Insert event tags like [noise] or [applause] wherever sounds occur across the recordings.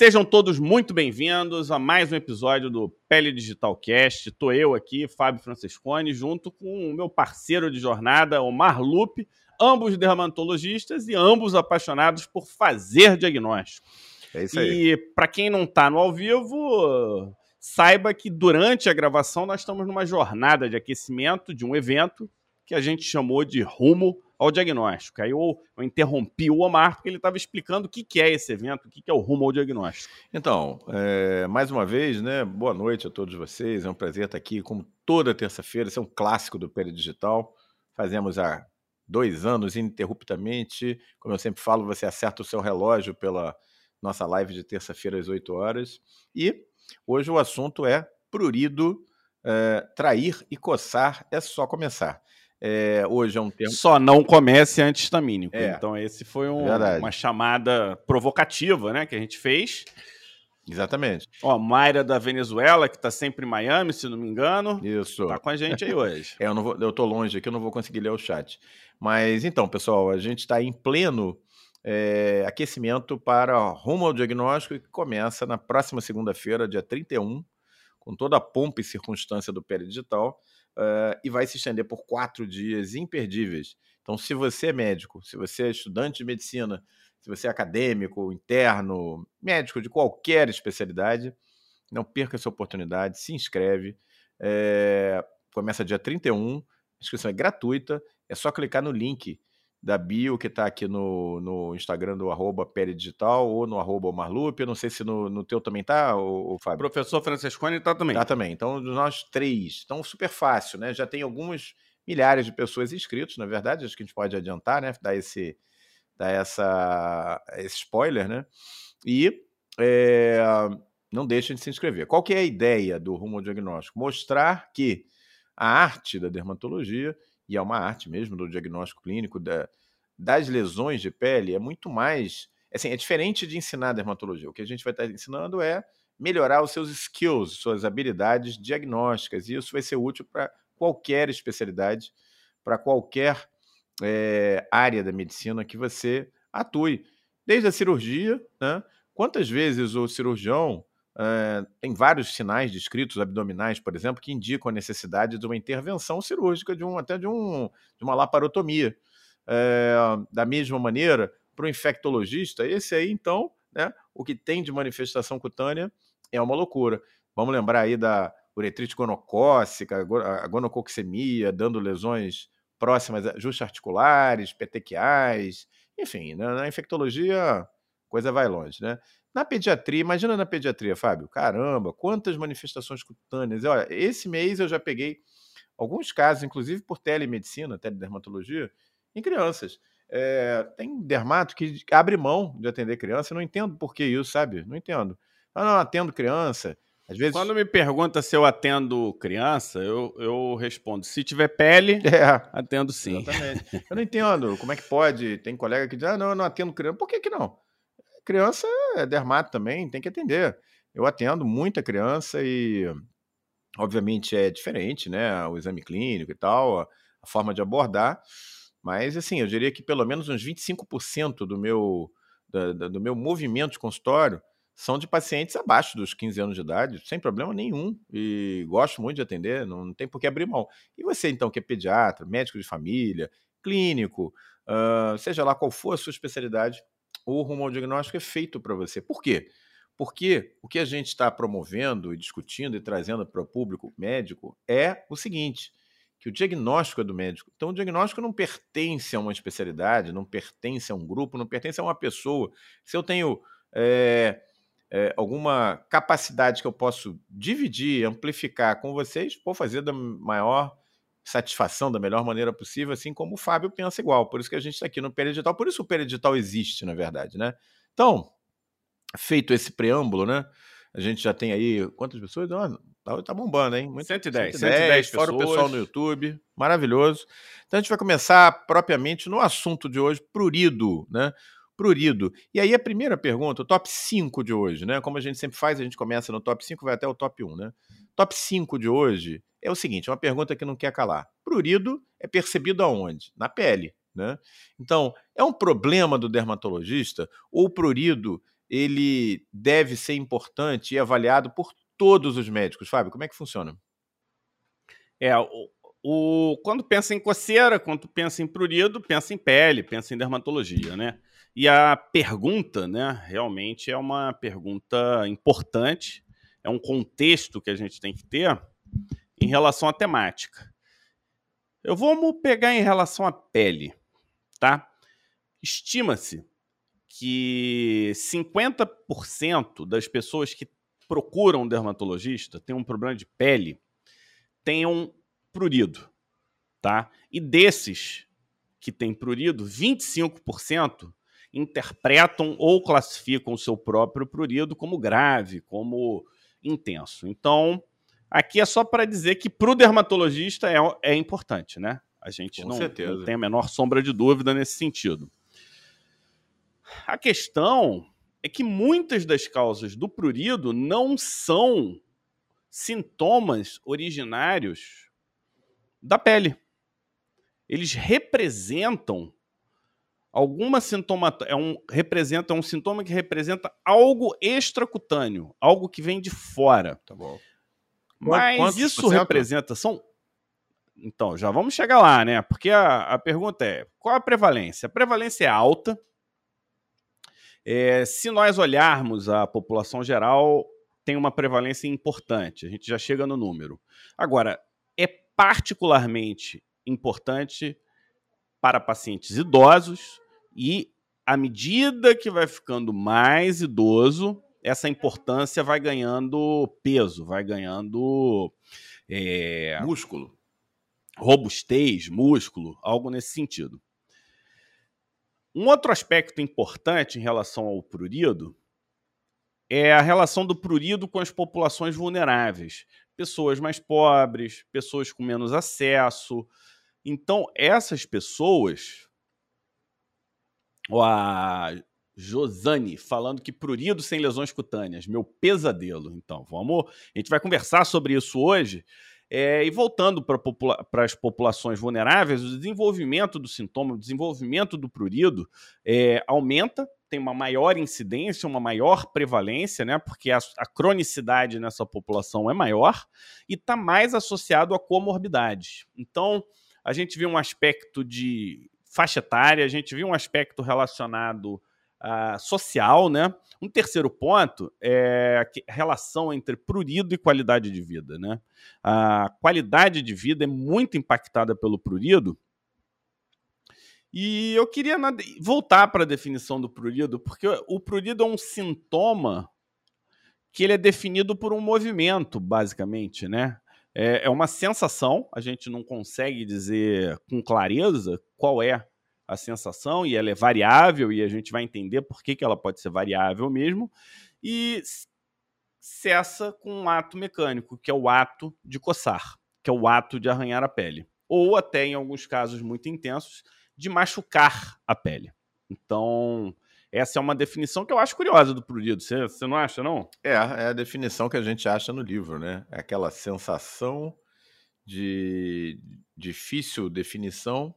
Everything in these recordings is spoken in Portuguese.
Sejam todos muito bem-vindos a mais um episódio do Pele Digital Cast. Estou eu aqui, Fábio Francescone, junto com o meu parceiro de jornada, Omar Lupe, ambos dermatologistas e ambos apaixonados por fazer diagnóstico. É isso aí. E para quem não está no ao vivo, saiba que durante a gravação nós estamos numa jornada de aquecimento de um evento que a gente chamou de Rumo ao Diagnóstico. Aí eu, eu interrompi o Omar porque ele estava explicando o que, que é esse evento, o que, que é o Rumo ao Diagnóstico. Então, é, mais uma vez, né? Boa noite a todos vocês. É um prazer estar aqui, como toda terça-feira. Esse é um clássico do Pele Digital. Fazemos há dois anos ininterruptamente. Como eu sempre falo, você acerta o seu relógio pela nossa live de terça-feira às 8 horas. E hoje o assunto é prurido, é, trair e coçar é só começar. É, hoje é um termo. Só não comece antihistamínico. É. Então, esse foi um- uma chamada provocativa né, que a gente fez. Exatamente. Ó, Mayra da Venezuela, que está sempre em Miami, se não me engano, Isso. tá com a gente aí hoje. [laughs] É, eu, não vou, eu tô longe aqui, eu não vou conseguir ler o chat. Mas então, pessoal, a gente está em pleno é, aquecimento para rumo ao diagnóstico que começa na próxima segunda-feira, dia 31, com toda a pompa e circunstância do Pele Digital, eh, e vai se estender por quatro dias imperdíveis. Então, se você é médico, se você é estudante de medicina, se você é acadêmico, interno, médico de qualquer especialidade, não perca essa oportunidade, se inscreve. É, começa dia 31, a inscrição é gratuita, é só clicar no link da bio que está aqui no, no Instagram do arroba Pele Digital ou no arroba Omarlupe. Eu não sei se no, no teu também tá, o, Fábio. professor Francescone está também. Tá também. Então, nós três. Então, super fácil, né? Já tem alguns milhares de pessoas inscritos, na verdade. Acho que a gente pode adiantar, né? Dar esse, dar essa, esse spoiler, né? E é, não deixem de se inscrever. Qual que é a ideia do Rumo ao Diagnóstico? Mostrar que a arte da dermatologia, e é uma arte mesmo do diagnóstico clínico da- das lesões de pele, é muito mais. Assim, é diferente de ensinar dermatologia. O que a gente vai estar ensinando é melhorar os seus skills, suas habilidades diagnósticas, e isso vai ser útil para qualquer especialidade, para qualquer eh, área da medicina que você atue. Desde a cirurgia, né? Quantas vezes o cirurgião eh, tem vários sinais descritos abdominais, por exemplo, que indicam a necessidade de uma intervenção cirúrgica, de um, até de, um, de uma laparotomia. Eh, da mesma maneira, para o infectologista, esse aí, então, né, o que tem de manifestação cutânea é uma loucura. Vamos lembrar aí da uretrite gonocócica, a go- a gonococcemia, dando lesões próximas a justas articulares, petequiais, enfim, na, na infectologia coisa vai longe, né? Na pediatria, imagina na pediatria, Fábio, caramba, quantas manifestações cutâneas. Olha, esse mês eu já peguei alguns casos, inclusive por telemedicina, teledermatologia, em crianças. É, tem dermato que abre mão de atender criança, eu não entendo por que isso, sabe? Não entendo. Ah, não, atendo criança. Às vezes. Quando me pergunta se eu atendo criança, eu, eu respondo: se tiver pele, [laughs] É, atendo sim. Exatamente. Eu não entendo como é que pode. Tem colega que diz, ah, não, eu não atendo criança. Por que, que não? Criança é dermato também, tem que atender. Eu atendo muita criança e, obviamente, é diferente, né? O exame clínico e tal, a, forma de abordar. Mas, assim, eu diria que pelo menos uns 25% do meu, do meu movimento de consultório são de pacientes abaixo dos 15 anos de idade, sem problema nenhum. E gosto muito de atender, não, não tem por que abrir mão. E você, então, que é pediatra, médico de família, clínico, ah, seja lá qual for a sua especialidade, o rumo ao diagnóstico é feito para você. Por quê? Porque o que a gente está promovendo e discutindo e trazendo para o público médico é o seguinte: que o diagnóstico é do médico. Então, o diagnóstico não pertence a uma especialidade, não pertence a um grupo, não pertence a uma pessoa. Se eu tenho é, é, alguma capacidade que eu posso dividir, amplificar com vocês, vou fazer da maior satisfação, da melhor maneira possível, assim como o Fábio pensa igual. Por isso que a gente está aqui no Peredital. Por isso o Peredital existe, na verdade, né? Então, feito esse preâmbulo, né? A gente já tem aí quantas pessoas? Ah, tá, tá bombando, hein? Muito- 110, 110 fora o pessoas. pessoal no YouTube. Maravilhoso. Então a gente vai começar propriamente no assunto de hoje, prurido, né? Prurido. E aí a primeira pergunta, o top 5 de hoje, né? Como a gente sempre faz, a gente começa no top 5, vai até o top 1, né? Top 5 de hoje é o seguinte, é uma pergunta que não quer calar. Prurido é percebido aonde? Na pele, né? Então, é um problema do dermatologista ou o prurido ele deve ser importante e avaliado por todos os médicos. Fábio, como é que funciona? É, o, o, quando pensa em coceira, quando pensa em prurido, pensa em pele, pensa em dermatologia, né? E a pergunta, né, realmente é uma pergunta importante, é um contexto que a gente tem que ter em relação à temática. Eu vou pegar em relação à pele, tá? Estima-se que 50% das pessoas que procuram um dermatologista têm um problema de pele, tenham prurido, tá? E desses que têm prurido, 25% interpretam ou classificam o seu próprio prurido como grave, como intenso. Então, aqui é só para dizer que para o dermatologista é, é importante, né? A gente não, não, tem a menor sombra de dúvida nesse sentido. A questão é que muitas das causas do prurido não são sintomas originários da pele. Eles representam alguma sintoma é um representa um sintoma que representa algo extracutâneo, algo que vem de fora. Tá bom. Mas Quantos isso representa são então, já vamos chegar lá, né? Porque a, a pergunta é: qual a prevalência? A prevalência é alta. É, se nós olharmos a população geral, tem uma prevalência importante. A gente já chega no número. Agora, é particularmente importante para pacientes idosos e à medida que vai ficando mais idoso, essa importância vai ganhando peso, vai ganhando é, músculo, robustez, músculo, algo nesse sentido. Um outro aspecto importante em relação ao prurido é a relação do prurido com as populações vulneráveis, pessoas mais pobres, pessoas com menos acesso, então, essas pessoas, a Josane falando que prurido sem lesões cutâneas, meu pesadelo. Então, vamos. A gente vai conversar sobre isso hoje. É, e voltando para popula as populações vulneráveis, o desenvolvimento do sintoma, o desenvolvimento do prurido é, aumenta, tem uma maior incidência, uma maior prevalência, né? Porque a, a cronicidade nessa população é maior e está mais associado a comorbidades. Então, a gente viu um aspecto de faixa etária, a gente viu um aspecto relacionado uh, social, né? Um terceiro ponto é a relação entre prurido e qualidade de vida, né? A qualidade de vida é muito impactada pelo prurido. E eu queria voltar para a definição do prurido, porque o prurido é um sintoma que ele é definido por um movimento, basicamente, né? É, é uma sensação, a gente não consegue dizer com clareza qual é a sensação, e ela é variável, e a gente vai entender por que, que ela pode ser variável mesmo, e cessa com um ato mecânico, que é o ato de coçar, que é o ato de arranhar a pele. Ou até, em alguns casos muito intensos, de machucar a pele. Então, essa é uma definição que eu acho curiosa do prurido. Você, não acha, não? É, é a definição que a gente acha no livro, né? É aquela sensação de difícil definição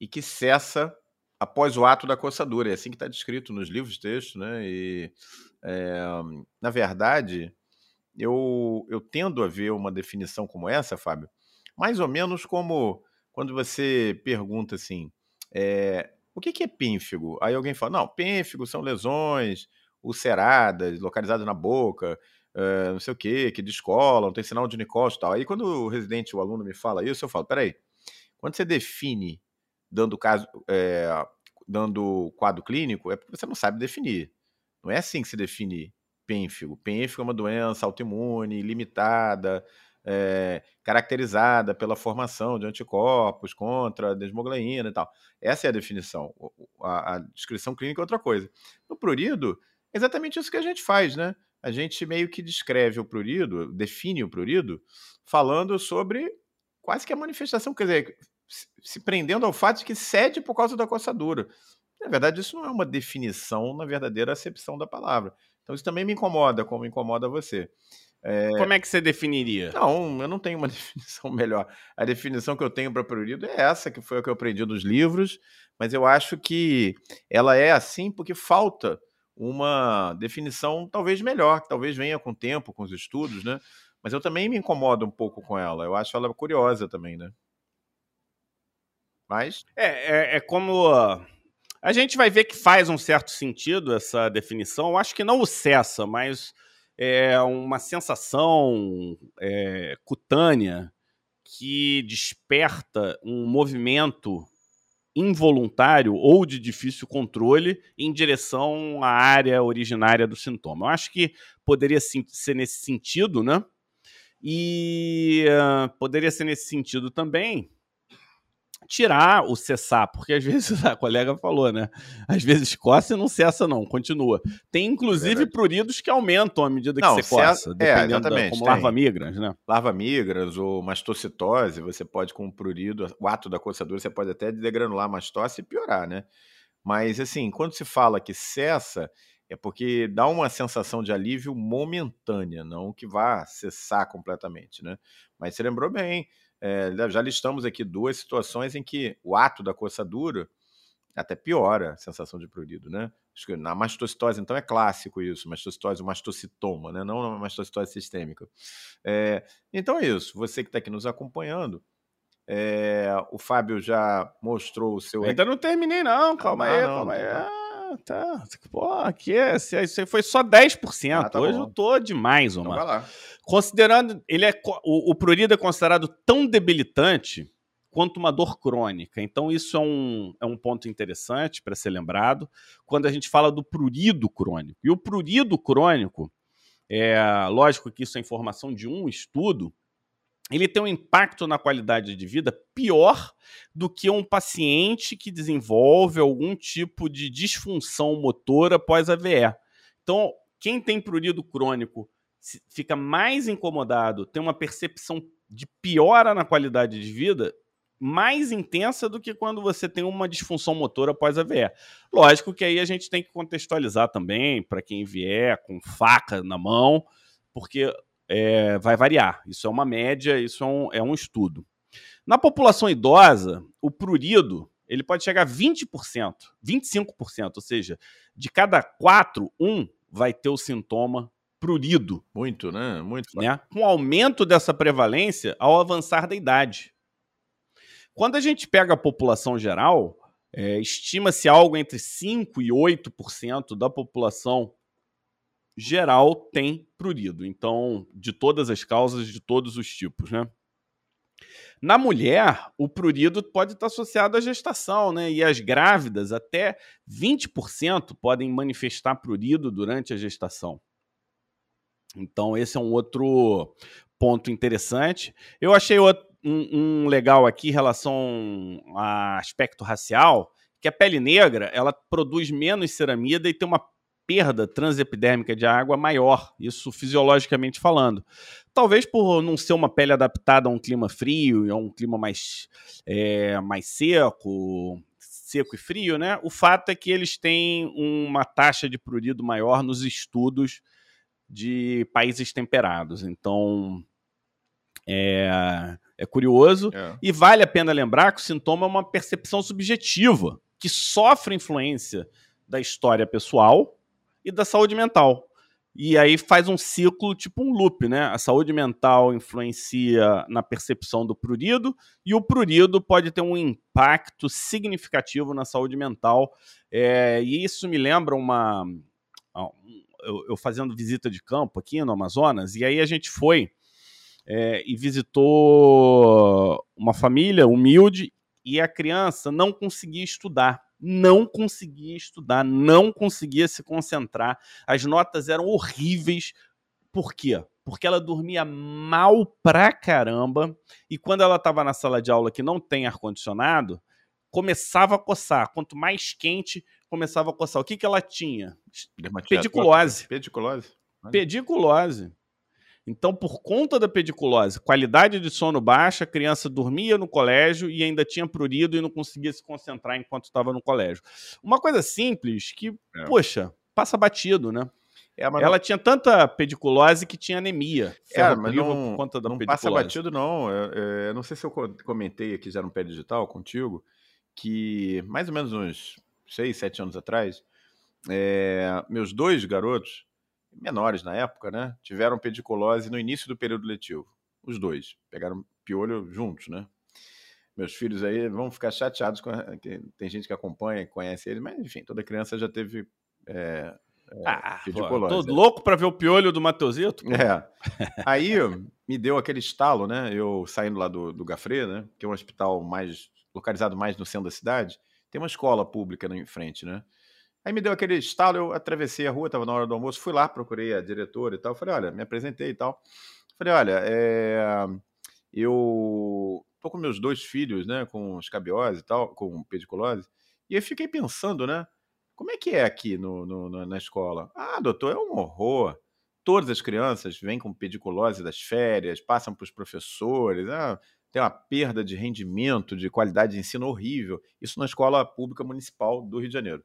e que cessa após o ato da coçadura. É assim que está descrito nos livros texto, né? E, é, na verdade, eu, eu tendo a ver uma definição como essa, Fábio, mais ou menos como quando você pergunta assim, é, o que, que é pínfigo? Aí alguém fala, não, pínfigo são lesões ulceradas, localizadas na boca, uh, não sei o quê, que descolam, tem sinal de Nicole e tal. Aí quando o residente, o aluno me fala isso, eu falo, peraí, quando você define dando caso, é, dando quadro clínico, é porque você não sabe definir. Não é assim que se define pênfigo. Pênfigo é uma doença autoimune, limitada, é, caracterizada pela formação de anticorpos contra a desmogleína e tal. Essa é a definição. A, a descrição clínica é outra coisa. No prurido, é exatamente isso que a gente faz, né? A gente meio que descreve o prurido, define o prurido, falando sobre quase que a manifestação, quer dizer, se prendendo ao fato de que cede por causa da coçadura. Na verdade, isso não é uma definição na verdadeira acepção da palavra. Então, isso também me incomoda, como incomoda você. É... Como é que você definiria? Não, eu não tenho uma [laughs] definição melhor. A definição que eu tenho para prurido é essa, que foi a que eu aprendi nos livros, mas eu acho que ela é assim porque falta uma definição talvez melhor, que talvez venha com o tempo, com os estudos, né? Mas eu também me incomodo um pouco com ela. Eu acho ela curiosa também, né? Mas. É, é, é como. A gente vai ver que faz um certo sentido essa definição. Eu acho que não o cessa, mas é uma sensação é, cutânea que desperta um movimento involuntário ou de difícil controle em direção à área originária do sintoma. Eu acho que poderia ser nesse sentido, né? E uh, poderia ser nesse sentido também tirar o cessar, porque às [laughs] vezes a colega falou, né? Às vezes coça e não cessa, não, continua. Tem inclusive é pruridos que aumentam à medida que não, você coça, é, dependendo é, da, como larva migras, né? Larva migras ou mastocitose, você pode com o prurido, o ato da coçadura, você pode até degranular a mastose e piorar, né? Mas assim, quando se fala que cessa, é porque dá uma sensação de alívio momentânea, não que vá cessar completamente, né? Mas você lembrou bem, é, já listamos aqui duas situações em que o ato da coçadura até piora a sensação de prurido, né? Acho que na mastocitose, então, é clássico isso, mastocitose, mastocitoma, né? Não mastocitose sistêmica. É, então é isso, você que está aqui nos acompanhando, é, o Fábio já mostrou o seu... Ainda não terminei não, calma ah, aí, não, calma não, aí. Ah, tá. Pô, aqui é, isso foi só 10%, ah, tá hoje bom. eu tô demais, Omar. Então. Considerando, ele é o, o prurido é considerado tão debilitante quanto uma dor crônica. Então, isso é um, é um ponto interessante para ser lembrado quando a gente fala do prurido crônico. E o prurido crônico, é lógico que isso é informação de um estudo, ele tem um impacto na qualidade de vida pior do que um paciente que desenvolve algum tipo de disfunção motora pós-AVE. Então, quem tem prurido crônico fica mais incomodado, tem uma percepção de piora na qualidade de vida mais intensa do que quando você tem uma disfunção motora após a VE. Lógico que aí a gente tem que contextualizar também para quem vier com faca na mão, porque é, vai variar. Isso é uma média, isso é um, é um estudo. Na população idosa, o prurido ele pode chegar a 20%, 25%, ou seja, de cada quatro, um vai ter o sintoma prurido. Muito, né? Muito. Né? Com aumento dessa prevalência ao avançar da idade. Quando a gente pega a população geral, é, estima-se algo entre 5% e 8% da população geral tem prurido. Então, de todas as causas, de todos os tipos, né? Na mulher, o prurido pode estar associado à gestação, né? E as grávidas, até 20% podem manifestar prurido durante a gestação. Então, esse é um outro ponto interessante. Eu achei um, um legal aqui em relação a aspecto racial, que a pele negra ela produz menos ceramida e tem uma perda transepidérmica de água maior, isso fisiologicamente falando. Talvez por não ser uma pele adaptada a um clima frio, a um clima mais, é, mais seco, seco e frio, né? O fato é que eles têm uma taxa de prurido maior nos estudos de países temperados. Então, é, é curioso. É. E vale a pena lembrar que o sintoma é uma percepção subjetiva que sofre influência da história pessoal e da saúde mental. E aí faz um ciclo, tipo um loop, né? A saúde mental influencia na percepção do prurido e o prurido pode ter um impacto significativo na saúde mental. É, e isso me lembra uma, eu, eu, fazendo visita de campo aqui no Amazonas, e aí a gente foi é, e visitou uma família humilde e a criança não conseguia estudar. Não conseguia estudar, não conseguia se concentrar. As notas eram horríveis. Por quê? Porque ela dormia mal pra caramba e quando ela estava na sala de aula que não tem ar-condicionado, começava a coçar. Quanto mais quente, começava a coçar. O que, que ela tinha? Pediculose. Pediculose. Pediculose. Então, por conta da pediculose, qualidade de sono baixa, a criança dormia no colégio e ainda tinha prurido e não conseguia se concentrar enquanto estava no colégio. Uma coisa simples que, é. poxa, passa batido, né? É, ela não... tinha tanta pediculose que tinha anemia. É, mas não, por conta da não pediculose. passa batido, não. Eu, eu, não sei se eu comentei aqui já no pé digital contigo, que mais ou menos uns seis, sete anos atrás, é, meus dois garotos, menores na época, né, tiveram pediculose no início do período letivo. Os dois pegaram piolho juntos, né? Meus filhos aí vão ficar chateados com a, tem gente que acompanha, conhece eles, mas enfim, toda criança já teve é, é, ah, pediculose. Tô louco para ver o piolho do Mateusito. É. Aí me deu aquele estalo, né? Eu saindo lá do, do Gafre, né? Que é um hospital mais localizado mais no centro da cidade, tem uma escola pública em frente, né? Aí me deu aquele estalo, eu atravessei a rua, estava na hora do almoço, fui lá, procurei a diretora e tal. Falei, olha, me apresentei e tal. Falei, olha, é... eu tô com meus dois filhos, né, com escabiose e tal, com pediculose, e eu fiquei pensando, né, como é que é aqui no, no, na escola? Ah, doutor, é um horror. Todas as crianças vêm com pediculose das férias, passam para os professores, ah, tem uma perda de rendimento, de qualidade de ensino horrível. Isso na escola pública municipal do Rio de Janeiro.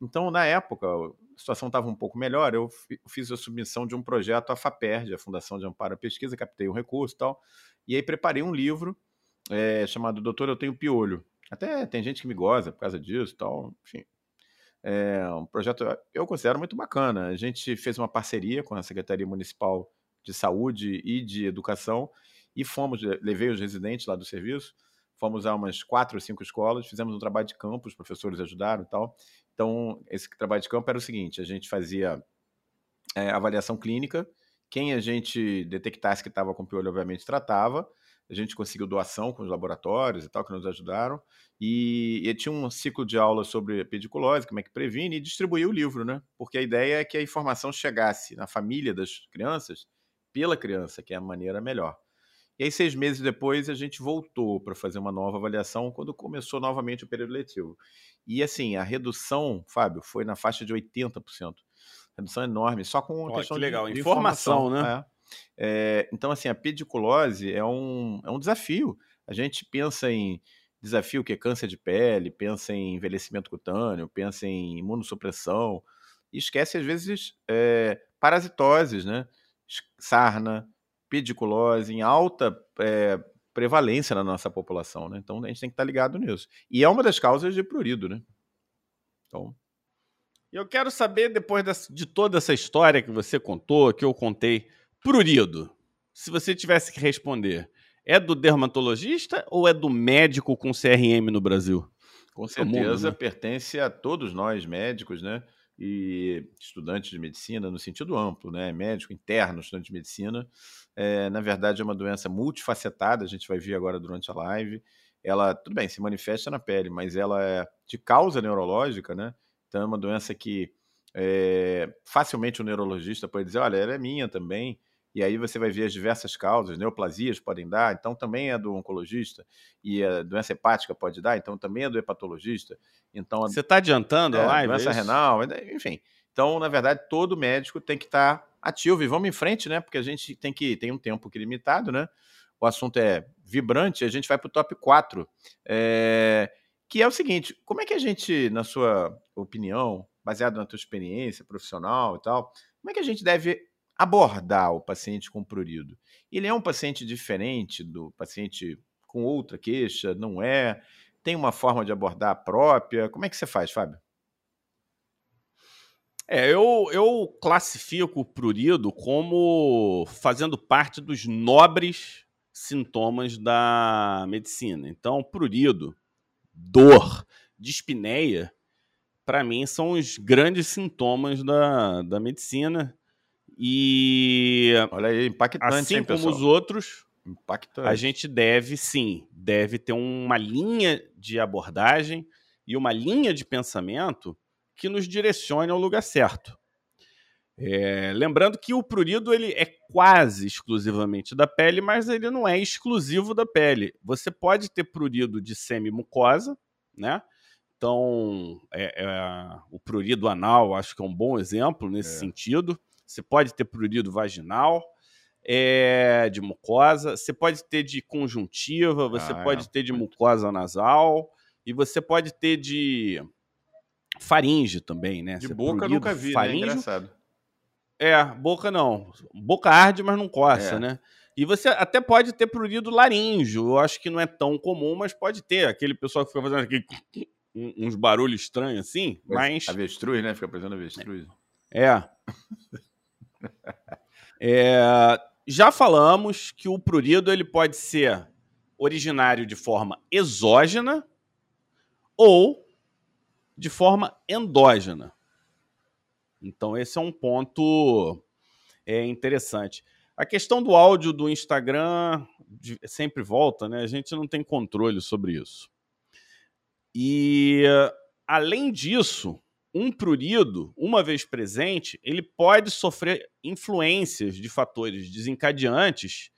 Então, na época, a situação estava um pouco melhor. Eu fiz a submissão de um projeto à FAPERD, a Fundação de Amparo à Pesquisa, captei um recurso e tal. E aí preparei um livro é, chamado Doutor, Eu Tenho Piolho. Até tem gente que me goza por causa disso e tal. Enfim, é um projeto eu considero muito bacana. A gente fez uma parceria com a Secretaria Municipal de Saúde e de Educação e fomos, levei os residentes lá do serviço, fomos a umas quatro ou cinco escolas, fizemos um trabalho de campo, os professores ajudaram e tal. Então, esse trabalho de campo era o seguinte: a gente fazia é, avaliação clínica, quem a gente detectasse que estava com piolho, obviamente, tratava. A gente conseguiu doação com os laboratórios e tal, que nos ajudaram. E, e tinha um ciclo de aula sobre pediculose, como é que previne, e distribuiu o livro, né? Porque a ideia é que a informação chegasse na família das crianças pela criança, que é a maneira melhor. E aí, seis meses depois, a gente voltou para fazer uma nova avaliação quando começou novamente o período letivo. E assim, a redução, Fábio, foi na faixa de 80%. Redução enorme, só com a questão que legal. de, de informação, informação, né? É. É, então, assim, a pediculose é um, é um desafio. A gente pensa em desafio que é câncer de pele, pensa em envelhecimento cutâneo, pensa em imunossupressão, e esquece, às vezes, é, parasitoses, né? Sarna, pediculose em alta é, prevalência na nossa população, né? Então a gente tem que estar ligado nisso. E é uma das causas de prurido, né? Então. Eu quero saber, depois de toda essa história que você contou, que eu contei, prurido, se você tivesse que responder, é do dermatologista ou é do médico com CRM no Brasil? Com certeza, né? pertence a todos nós médicos, né? E estudantes de medicina, no sentido amplo, né? médico interno, estudante de medicina. É, na verdade, é uma doença multifacetada, a gente vai ver agora durante a live. Ela, tudo bem, se manifesta na pele, mas ela é de causa neurológica, né? Então é uma doença que é, facilmente o neurologista pode dizer, olha, ela é minha também, e aí você vai ver as diversas causas, neoplasias podem dar, então também é do oncologista, e a doença hepática pode dar, então também é do hepatologista. Então, você está adiantando é, a live? Doença é renal, enfim. Então, na verdade, todo médico tem que estar tá ativo e vamos em frente, né? Porque a gente tem que tem um tempo limitado, né? O assunto é vibrante, a gente vai para o top 4. É, que é o seguinte: como é que a gente, na sua opinião, baseado na tua experiência profissional e tal, como é que a gente deve abordar o paciente com prurido. Ele é um paciente diferente do paciente com outra queixa? Não é? Tem uma forma de abordar própria? Como é que você faz, Fábio? É, eu, eu classifico o prurido como fazendo parte dos nobres sintomas da medicina. Então, prurido, dor, dispneia, para mim são os grandes sintomas da, da medicina e olha aí, impactante, assim hein, como os outros, impactante. a gente deve sim, deve ter uma linha de abordagem e uma linha de pensamento que nos direcione ao lugar certo. É, lembrando que o prurido ele é quase exclusivamente da pele, mas ele não é exclusivo da pele. Você pode ter prurido de semimucosa, né? Então, é, é, o prurido anal acho que é um bom exemplo nesse é. sentido. Você pode ter prurido vaginal, é, de mucosa, você pode ter de conjuntiva, você ah, pode é. ter de mucosa nasal e você pode ter de faringe também, né? De você boca prurido, nunca vi, né? faringe, né? Engraçado. É, boca não. Boca arde, mas não coça, é. né? E você até pode ter prurido laríngeo. Eu acho que não é tão comum, mas pode ter. Aquele pessoal que fica fazendo [laughs] uns barulhos estranhos assim, mas. Avestruz, né? Fica parecendo avestruz. É. [laughs] é. Já falamos que o prurido ele pode ser originário de forma exógena ou de forma endógena. Então, esse é um ponto é, interessante. A questão do áudio do Instagram sempre volta, né? A gente não tem controle sobre isso. E, além disso, um prurido, uma vez presente, ele pode sofrer influências de fatores desencadeantes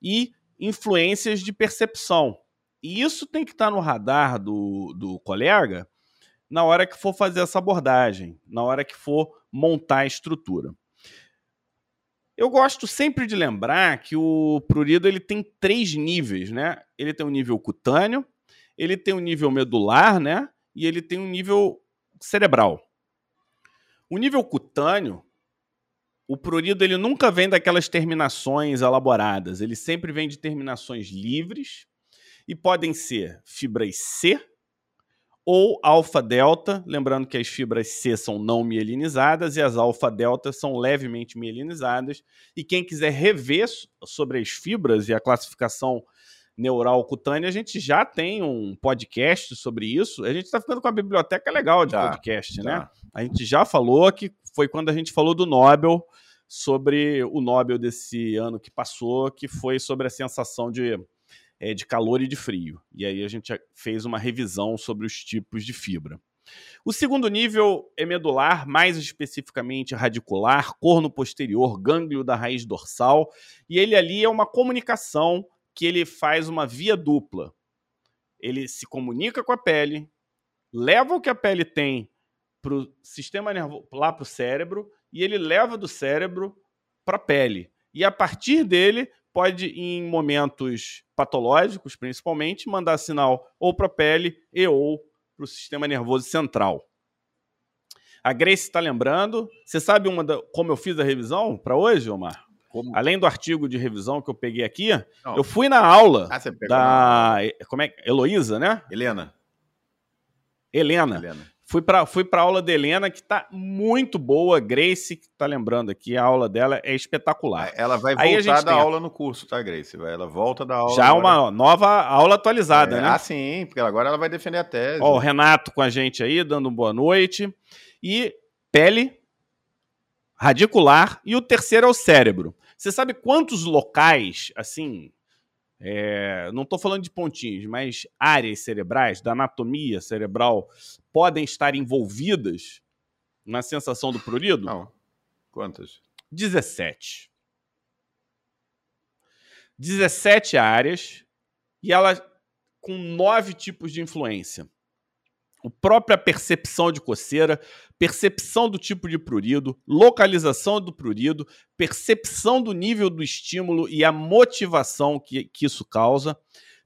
e influências de percepção. E isso tem que estar no radar do, do colega na hora que for fazer essa abordagem, na hora que for montar a estrutura. Eu gosto sempre de lembrar que o prurido ele tem três níveis, né? Ele tem um nível cutâneo, ele tem um nível medular, né? E ele tem um nível cerebral. O nível cutâneo, o prurido ele nunca vem daquelas terminações elaboradas, ele sempre vem de terminações livres e podem ser fibras C, ou alfa-delta, lembrando que as fibras C são não mielinizadas e as alfa-delta são levemente mielinizadas. E quem quiser rever sobre as fibras e a classificação neural cutânea, a gente já tem um podcast sobre isso. A gente está ficando com uma biblioteca legal de tá, podcast, tá. né? A gente já falou que foi quando a gente falou do Nobel, sobre o Nobel desse ano que passou, que foi sobre a sensação de é, de calor e de frio. E aí a gente fez uma revisão sobre os tipos de fibra. O segundo nível é medular, mais especificamente radicular, corno posterior, gânglio da raiz dorsal, e ele ali é uma comunicação que ele faz uma via dupla. Ele se comunica com a pele, leva o que a pele tem para o sistema nervoso, lá para o cérebro, e ele leva do cérebro para a pele. E a partir dele pode, em momentos patológicos, principalmente, mandar sinal ou para a pele e ou para o sistema nervoso central. A Grace está lembrando. Você sabe da, como eu fiz a revisão para hoje, Omar? Como? Além do artigo de revisão que eu peguei aqui, Não. eu fui na aula ah, da. Como é? Heloísa, né? Helena. Helena. Helena. Fui para fui a aula da Helena, que está muito boa. Grace, que está lembrando aqui, a aula dela é espetacular. Ela vai voltar da aula no curso, tá, Grace? Ela volta da aula. Já agora. uma nova aula atualizada, é, né? Ah, sim, porque agora ela vai defender a tese. Ó, o Renato com a gente aí, dando boa noite. E pele, radicular, e o terceiro é o cérebro. Você sabe quantos locais, assim, é, não estou falando de pontinhos, mas áreas cerebrais, da anatomia cerebral, podem estar envolvidas na sensação do prurido? Não. Quantas? 17. 17 áreas e ela com nove tipos de influência a própria percepção de coceira, percepção do tipo de prurido, localização do prurido, percepção do nível do estímulo e a motivação que, que isso causa.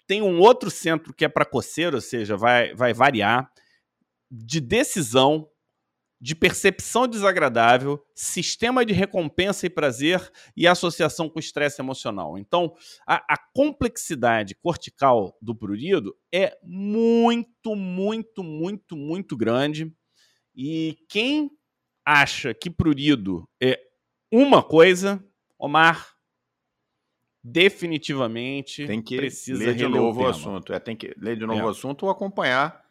Tem um outro centro que é para coceira, ou seja, vai, vai variar, de decisão, de percepção desagradável, sistema de recompensa e prazer e associação com estresse emocional. Então, a, a, complexidade cortical do prurido é muito, muito, muito, muito grande. E quem acha que prurido é uma coisa, Omar, definitivamente tem que precisa ler de novo o, o assunto. É, tem que ler de novo é. o assunto ou acompanhar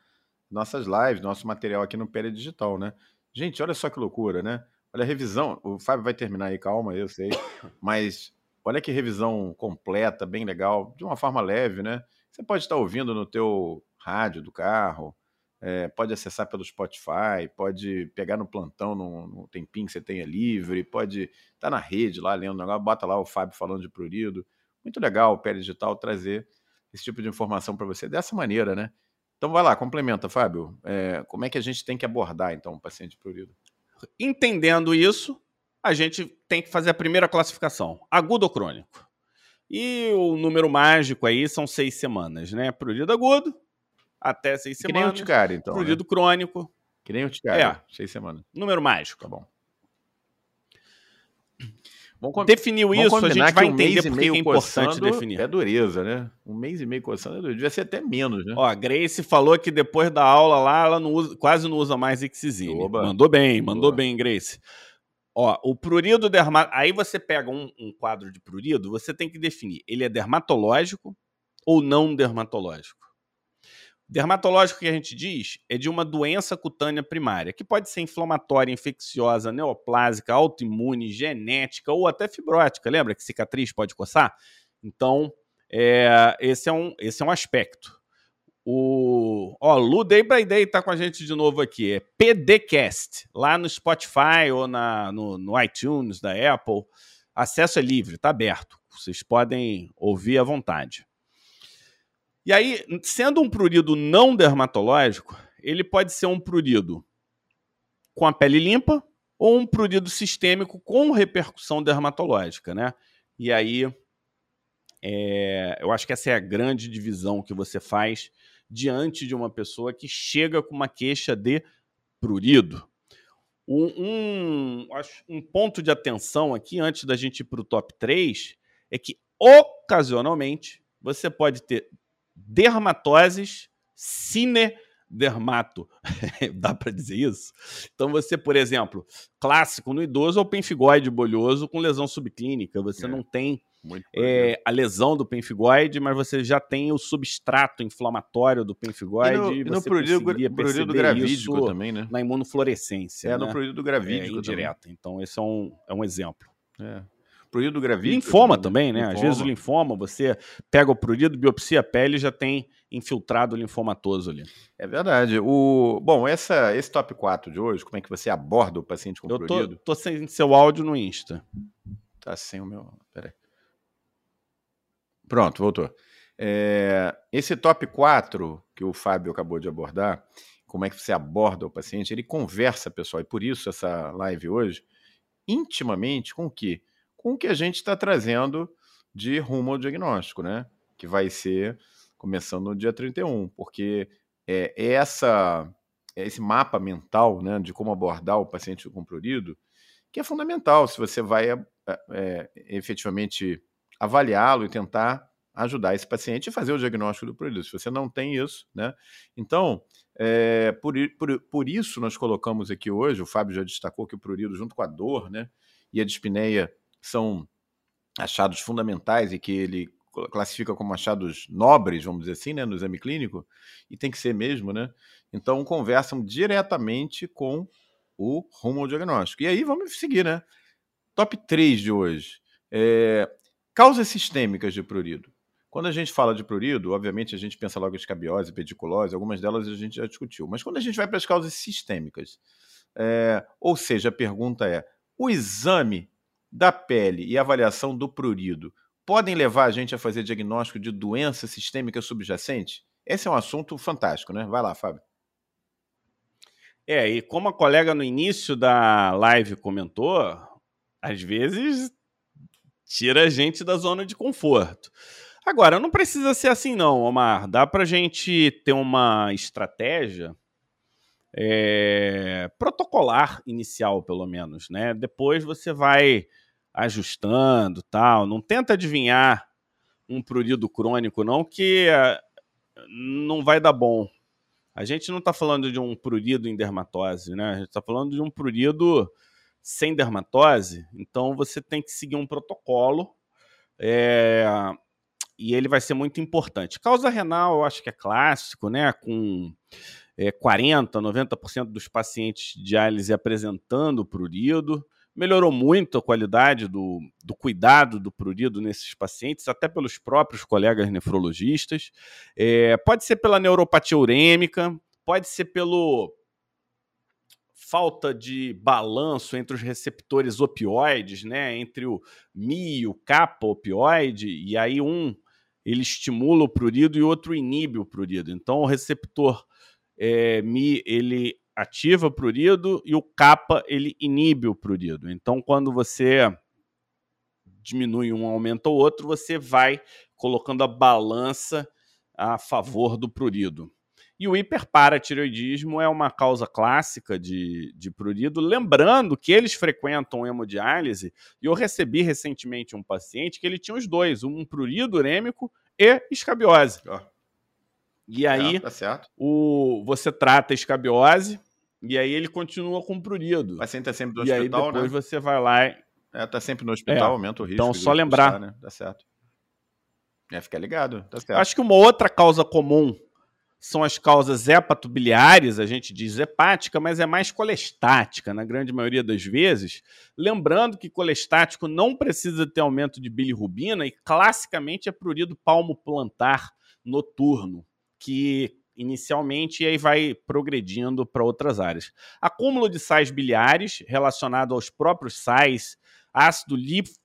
nossas lives, nosso material aqui no Pera Digital, né? Gente, olha só que loucura, né? Olha a revisão. O Fábio vai terminar aí, calma, eu sei. [coughs] Mas olha que revisão completa, bem legal, de uma forma leve, né? Você pode estar ouvindo no teu rádio do carro, é, pode acessar pelo Spotify, pode pegar no plantão, no, no tempinho que você tenha livre, pode estar na rede lá lendo negócio, bota lá o Fábio falando de prurido. Muito legal o Pé Digital trazer esse tipo de informação para você dessa maneira, né? Então vai lá, complementa, Fábio. É, como é que a gente tem que abordar, então, o paciente prurido? Entendendo isso, a gente tem que fazer a primeira classificação, agudo ou crônico. E o número mágico aí são seis semanas, né? Prurido agudo, até seis semanas. Que nem urticária, então. Prurido né? crônico. Que nem urticária, é. seis semanas. Número mágico. Tá bom. Vamos, Definiu vamos isso, a gente vai um entender por que é importante definir. É dureza, né? Um mês e meio coçando é dureza. Devia ser até menos, né? Ó, a Grace falou que depois da aula lá, ela não usa, quase não usa mais Ixizine. Mandou bem, mandou Oba. bem, Grace. Ó, o prurido dermatológico. Aí você pega um, um quadro de prurido, você tem que definir: ele é dermatológico ou não dermatológico? Dermatológico que a gente diz é de uma doença cutânea primária, que pode ser inflamatória, infecciosa, neoplásica, autoimune, genética ou até fibrótica. Lembra que cicatriz pode coçar? Então, é, esse, é um, esse é um aspecto. O ó, Lu Day by Day tá com a gente de novo aqui. É PDcast, lá no Spotify ou na, no, no iTunes da Apple. Acesso é livre, tá aberto. Vocês podem ouvir à vontade. E aí, sendo um prurido não dermatológico, ele pode ser um prurido com a pele limpa ou um prurido sistêmico com repercussão dermatológica, né? E aí, é, eu acho que essa é a grande divisão que você faz diante de uma pessoa que chega com uma queixa de prurido. Um, um, um ponto de atenção aqui, antes da gente ir para o top 3, é que ocasionalmente você pode ter dermatoses cinedermato. [laughs] Dá para dizer isso? Então você, por exemplo, clássico no idoso é o penfigoide bolhoso com lesão subclínica. Você é. não tem é, a lesão do penfigoide, mas você já tem o substrato inflamatório do penfigoide. E no, e no prurido, gravídico também, né? Na imunofluorescência. É, né? no prurido gravídico é, indireta. Então esse é um, é um exemplo. É prurido gravídico. Linfoma também, né? Linfoma. Às vezes o linfoma, você pega o prurido, biopsia a pele já tem infiltrado linfomatoso ali. É verdade. O... Bom, essa, esse top 4 de hoje, como é que você aborda o paciente com Eu prurido? Tô, tô sem seu áudio no Insta. Tá sem o meu... Peraí. Pronto, voltou. É... Esse top 4 que o Fábio acabou de abordar, como é que você aborda o paciente, ele conversa, pessoal, e por isso essa live hoje, intimamente com o quê? Com o que a gente está trazendo de rumo ao diagnóstico, né? Que vai ser começando no dia 31, porque é, essa, esse mapa mental né, de como abordar o paciente com prurido, que é fundamental se você vai é, é, efetivamente avaliá-lo e tentar ajudar esse paciente a fazer o diagnóstico do prurido. Se você não tem isso, né? Então, é, por, por, por isso nós colocamos aqui hoje, o Fábio já destacou que o prurido, junto com a dor, né? E a dispneia são achados fundamentais e que ele classifica como achados nobres, vamos dizer assim, né, no exame clínico, e tem que ser mesmo, né? Então conversam diretamente com o rumo ao diagnóstico. E aí vamos seguir, né? Top 3 de hoje. É... Causas sistêmicas de prurido. Quando a gente fala de prurido, obviamente a gente pensa logo em escabiose, pediculose, algumas delas a gente já discutiu. Mas quando a gente vai para as causas sistêmicas, é... ou seja, a pergunta é: o exame da pele e avaliação do prurido podem levar a gente a fazer diagnóstico de doença sistêmica subjacente? Esse é um assunto fantástico, né? Vai lá, Fábio. É, e como a colega no início da live comentou, às vezes tira a gente da zona de conforto. Agora, não precisa ser assim não, Omar. Dá para gente ter uma estratégia é, protocolar inicial, pelo menos, né? Depois você vai ajustando tal. Não tenta adivinhar um prurido crônico, não, que uh, não vai dar bom. A gente não está falando de um prurido em dermatose, né? A gente está falando de um prurido sem dermatose. Então você tem que seguir um protocolo é, e ele vai ser muito importante. Causa renal, eu acho que é clássico, né? Com é, 40, 90% dos pacientes de diálise apresentando prurido melhorou muito a qualidade do, do cuidado do prurido nesses pacientes, até pelos próprios colegas nefrologistas. É, pode ser pela neuropatia urêmica, pode ser pelo falta de balanço entre os receptores opioides, né, entre o Mi e o kappa opioide, e aí um ele estimula o prurido e o outro inibe o prurido. Então o receptor é, Mi ele ativa o prurido e o kappa ele inibe o prurido. Então, quando você diminui um, aumenta o outro, você vai colocando a balança a favor do prurido. E o hiperparatireoidismo é uma causa clássica de, de prurido. Lembrando que eles frequentam hemodiálise, e eu recebi recentemente um paciente que ele tinha os dois, um prurido urêmico e escabiose. Oh. E aí, é, tá o, você trata a escabiose, e aí ele continua com prurido. O paciente está sempre no e hospital, aí depois né? você vai lá e... É, tá sempre no hospital, é. aumenta o risco. Então, só lembrar. né? Tá certo. É, fica ligado, tá certo. Acho que uma outra causa comum são as causas hepatobiliares, a gente diz hepática, mas é mais colestática, na grande maioria das vezes. Lembrando que colestático não precisa ter aumento de bilirrubina e classicamente é prurido palmo plantar noturno, que inicialmente e aí vai progredindo para outras áreas. Acúmulo de sais biliares relacionado aos próprios sais, ácido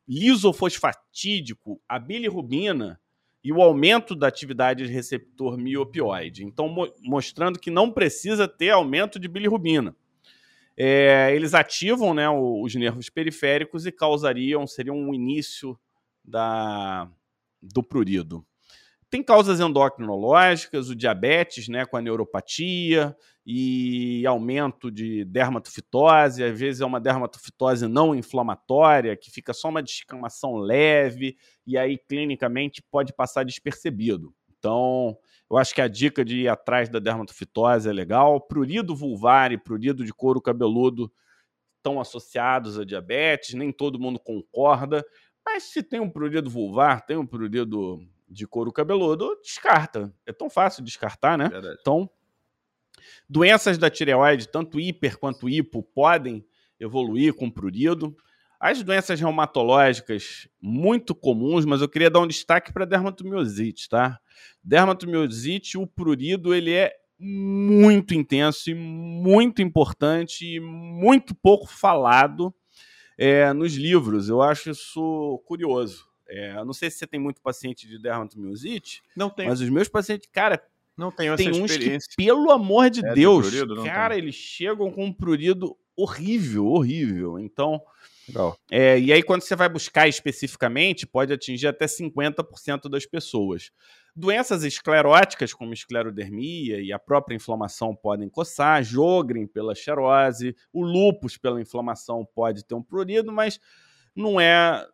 lisofosfatídico, a bilirrubina, e o aumento da atividade de receptor miopioide. Então, mo mostrando que não precisa ter aumento de bilirrubina. É, eles ativam né, os nervos periféricos e causariam, seriam um início da, do prurido. Tem causas endocrinológicas, o diabetes, né, com a neuropatia e aumento de dermatofitose, às vezes é uma dermatofitose não inflamatória, que fica só uma descamação leve e aí clinicamente pode passar despercebido. Então, eu acho que a dica de ir atrás da dermatofitose é legal. Prurido vulvar e prurido de couro cabeludo estão associados a diabetes, nem todo mundo concorda, mas se tem um prurido vulvar, tem um prurido de couro cabeludo, descarta. É tão fácil descartar, né? Verdade. Então, doenças da tireoide, tanto hiper quanto hipo, podem evoluir com prurido. As doenças reumatológicas, muito comuns, mas eu queria dar um destaque para dermatomiosite, tá? Dermatomiosite, o prurido, ele é muito intenso e muito importante e muito pouco falado é, nos livros. Eu acho isso curioso. É, eu não sei se você tem muito paciente de dermatomiosite. Não tem. Mas os meus pacientes, cara, não tenho tem uns que, pelo amor de é, Deus, de prurido, cara, tem. eles chegam com um prurido horrível, horrível. Então, é, e aí quando você vai buscar especificamente, pode atingir até 50% das pessoas. Doenças escleróticas, como esclerodermia e a própria inflamação podem coçar, Jogren pela xerose, o lúpus pela inflamação pode ter um prurido, mas não é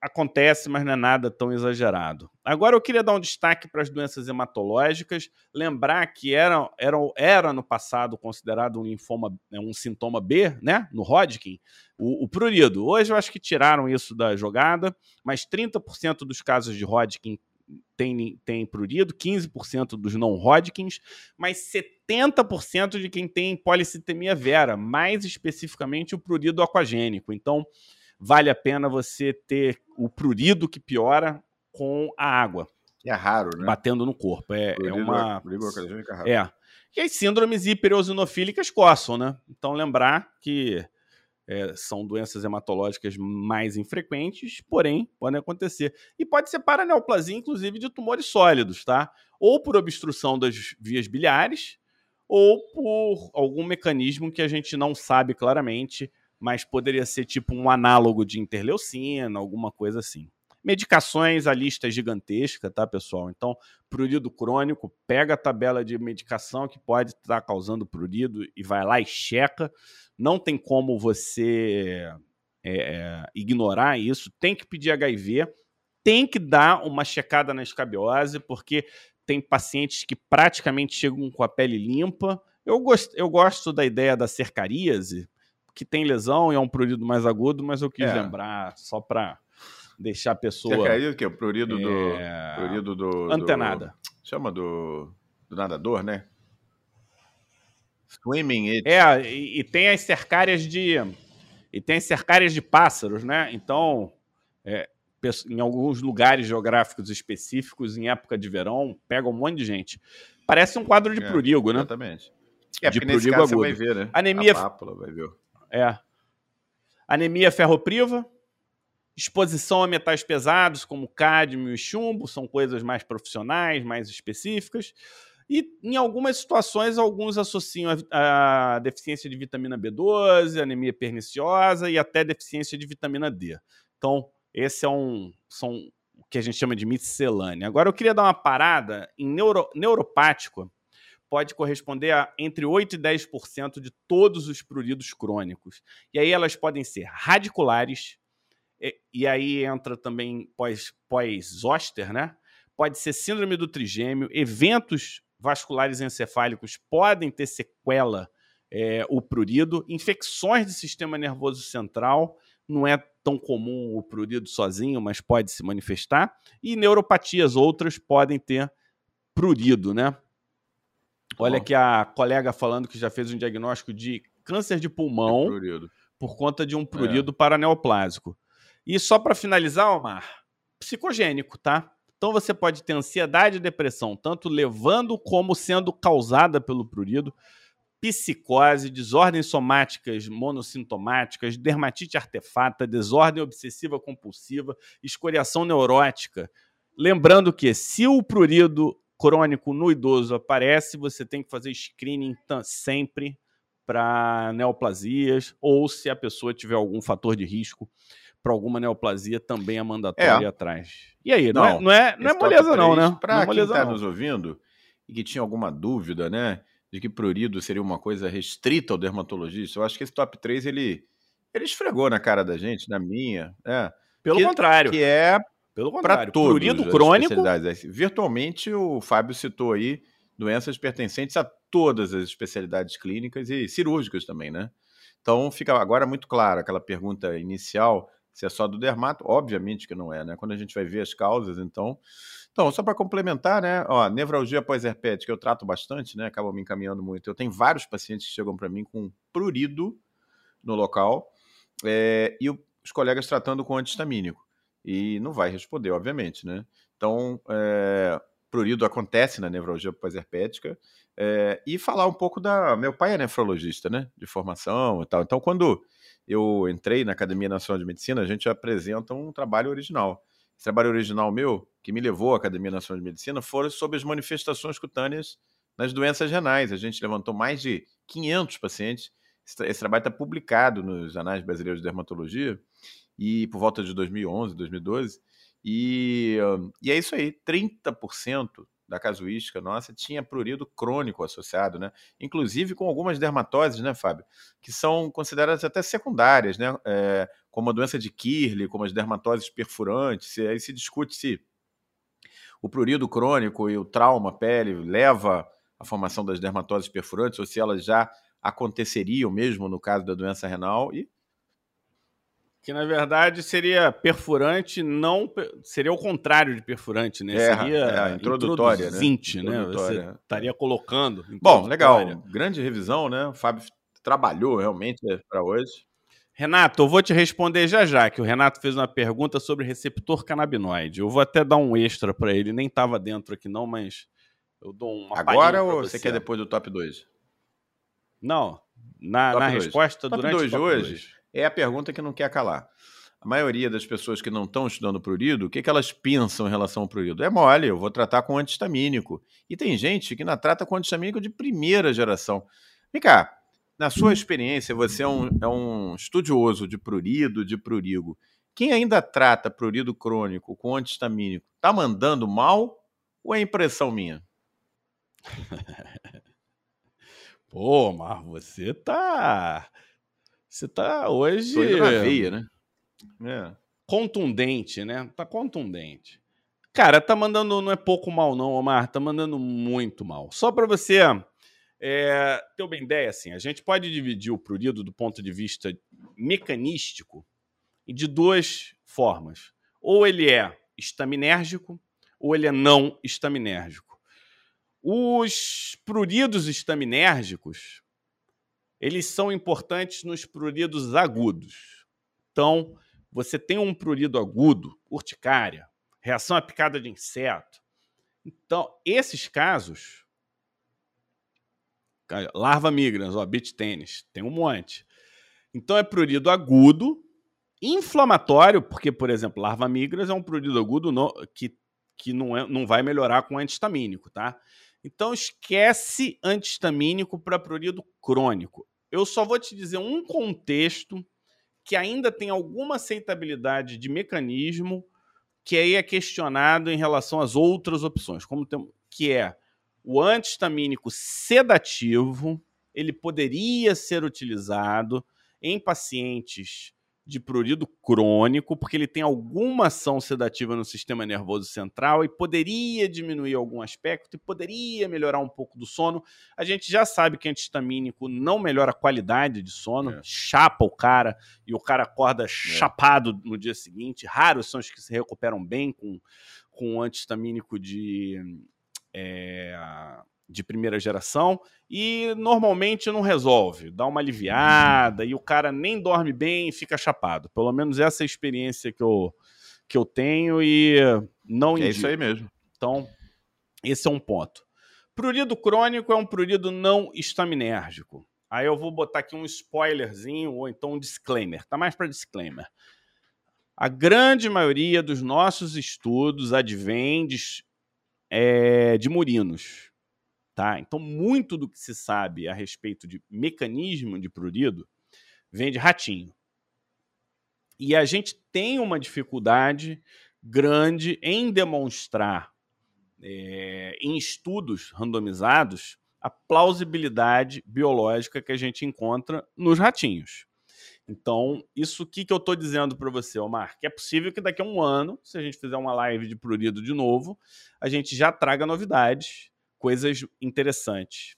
acontece, mas não é nada tão exagerado. Agora eu queria dar um destaque para as doenças hematológicas, lembrar que era, era, era no passado considerado um linfoma, né, um sintoma B, né, no Hodgkin, o, o prurido. Hoje eu acho que tiraram isso da jogada, mas 30% dos casos de Hodgkin tem, tem prurido, 15% dos não Hodgkins, mas 70% de quem tem policitemia vera, mais especificamente o prurido aquagênico. Então, vale a pena você ter o prurido que piora com a água. É raro, né? Batendo no corpo. É, é uma. É, é. E as síndromes hiperosinofílicas coçam, né? Então, lembrar que é, são doenças hematológicas mais infrequentes, porém, podem acontecer. E pode ser paraneoplasia, inclusive, de tumores sólidos, tá? Ou por obstrução das vias biliares, ou por algum mecanismo que a gente não sabe claramente mas poderia ser tipo um análogo de interleucina, alguma coisa assim. Medicações, a lista é gigantesca, tá, pessoal? Então, prurido crônico, pega a tabela de medicação que pode estar causando prurido e vai lá e checa. Não tem como você é, é, ignorar isso. Tem que pedir HIV, tem que dar uma checada na escabiose, porque tem pacientes que praticamente chegam com a pele limpa. Eu gosto, eu gosto da ideia da cercaríase, que tem lesão e é um prurido mais agudo, mas eu quis é. lembrar só para deixar a pessoa. Você caiu que é o prurido do. É... Prurido do. Antenada. Do, chama do, do nadador, né? Swimming it. É, e, e, tem as cercárias de. E tem as cercárias de pássaros, né? Então, é, em alguns lugares geográficos específicos, em época de verão, pega um monte de gente. Parece um quadro de é, prurigo, né? Exatamente. É, de prurigo agudo. Você vai ver, né? Anemia. A pápula vai ver. É. Anemia ferropriva, exposição a metais pesados como cádmio e chumbo, são coisas mais profissionais, mais específicas. E em algumas situações, alguns associam a, a, deficiência de vitamina B12, anemia perniciosa e até deficiência de vitamina D. Então, esse é um são o que a gente chama de miscelânea. Agora eu queria dar uma parada em neuro, neuropático pode corresponder a entre 8 e 10% de todos os pruridos crônicos. E aí elas podem ser radiculares, e, e aí entra também pós-zoster, pós né? Pode ser síndrome do trigêmeo, eventos vasculares encefálicos podem ter sequela é, o prurido, infecções do sistema nervoso central, não é tão comum o prurido sozinho, mas pode se manifestar, e neuropatias outras podem ter prurido, né? Olha aqui a colega falando que já fez um diagnóstico de câncer de pulmão por conta de um prurido é. paraneoplásico. E só para finalizar, Omar, psicogênico, tá? Então você pode ter ansiedade e depressão, tanto levando como sendo causada pelo prurido, psicose, desordens somáticas monossintomáticas, dermatite artefata, desordem obsessiva compulsiva, escoriação neurótica. Lembrando que se o prurido crônico no idoso aparece, você tem que fazer screening sempre para neoplasias ou se a pessoa tiver algum fator de risco para alguma neoplasia também é mandatório é. atrás. E aí, não, não é, não é, não é moleza não, né? Para é quem está nos ouvindo e que tinha alguma dúvida, né, de que prurido seria uma coisa restrita ao dermatologista, eu acho que esse top 3 ele, ele esfregou na cara da gente, na minha. É, Pelo que, contrário. Que é pelo contrário. Todos prurido crônico. Virtualmente, o Fábio citou aí doenças pertencentes a todas as especialidades clínicas e cirúrgicas também, né? Então fica agora muito claro aquela pergunta inicial se é só do dermato, obviamente que não é, né? Quando a gente vai ver as causas, então. Então, só para complementar, né? Ó, nevralgia pós-herpética eu trato bastante, né? Acaba me encaminhando muito. Eu tenho vários pacientes que chegam para mim com prurido no local é, e os colegas tratando com antihistamínico. E não vai responder, obviamente, né? Então, é, prurido acontece na nevralgia pós-herpética. É, e falar um pouco da. Meu pai é nefrologista, né? De formação e tal. Então, quando eu entrei na Academia Nacional de Medicina, a gente apresenta um trabalho original. Esse trabalho original meu, que me levou à Academia Nacional de Medicina, foram sobre as manifestações cutâneas nas doenças renais. A gente levantou mais de 500 pacientes. Esse, trabalho está publicado nos Anais Brasileiros de Dermatologia e por volta de 2011, 2012. E, e é isso aí, 30% da casuística nossa tinha prurido crônico associado, né? Inclusive com algumas dermatoses, né, Fábio? Que são consideradas até secundárias, né? É, como a doença de Kirle, como as dermatoses perfurantes. Aí se discute se o prurido crônico e o trauma pele leva à formação das dermatoses perfurantes ou se elas já aconteceriam mesmo no caso da doença renal e que na verdade seria perfurante, não seria o contrário de perfurante, né? É, seria é, introdutória, né? né? Você estaria colocando. Bom, legal. Grande revisão, né? O Fábio trabalhou realmente né, para hoje. Renato, eu vou te responder já já, que o Renato fez uma pergunta sobre receptor canabinoide. Eu vou até dar um extra para ele, nem estava dentro aqui não, mas eu dou uma Agora ou você quer depois do top 2? Não, na, na resposta top durante 2 o top hoje. 2 é a pergunta que não quer calar. A maioria das pessoas que não estão estudando prurido, o que, que elas pensam em relação ao prurido? É mole, eu vou tratar com antihistamínico. E tem gente que não trata com antihistamínico de primeira geração. Vem cá, na sua experiência, você é um, é um estudioso de prurido, de prurigo. Quem ainda trata prurido crônico com antihistamínico, tá mandando mal ou é impressão minha? [laughs] Pô, mas você tá você tá hoje. Na veia, né? É. Contundente, né? Tá contundente. Cara, tá mandando, não é pouco mal, não, Omar. Tá mandando muito mal. Só para você é, ter uma ideia, assim, a gente pode dividir o prurido do ponto de vista mecanístico de duas formas. Ou ele é estaminérgico, ou ele é não estaminérgico. Os pruridos estaminérgicos, eles são importantes nos pruridos agudos. Então, você tem um prurido agudo, urticária, reação à picada de inseto. Então, esses casos, larva migrans, ó, beach tênis, tem um monte. Então, é prurido agudo, inflamatório, porque, por exemplo, larva migrans é um prurido agudo no, que, que não, é, não vai melhorar com antistamínico, tá? Então, esquece antistamínico para prurido crônico eu só vou te dizer um contexto que ainda tem alguma aceitabilidade de mecanismo que aí é questionado em relação às outras opções, como tem, que é o antihistamínico sedativo ele poderia ser utilizado em pacientes de prurido crônico, porque ele tem alguma ação sedativa no sistema nervoso central e poderia diminuir algum aspecto e poderia melhorar um pouco do sono. A gente já sabe que antihistamínico não melhora a qualidade de sono, é. chapa o cara e o cara acorda é. chapado no dia seguinte. Raros são os que se recuperam bem com, com antihistamínico de. É, de primeira geração e normalmente não resolve, dá uma aliviada e o cara nem dorme bem e fica chapado. Pelo menos essa é a experiência que eu, que eu tenho e não É isso aí mesmo. Então, esse é um ponto. Prurido crônico é um prurido não estaminérgico. Aí eu vou botar aqui um spoilerzinho ou então um disclaimer. Tá mais para disclaimer. A grande maioria dos nossos estudos advém de, é, de murinos Tá? Então, muito do que se sabe a respeito de mecanismo de prurido vem de ratinho. E a gente tem uma dificuldade grande em demonstrar, é, em estudos randomizados, a plausibilidade biológica que a gente encontra nos ratinhos. Então, isso que, que eu estou dizendo para você, Omar, que é possível que daqui a um ano, se a gente fizer uma live de prurido de novo, a gente já traga novidades coisas interessantes.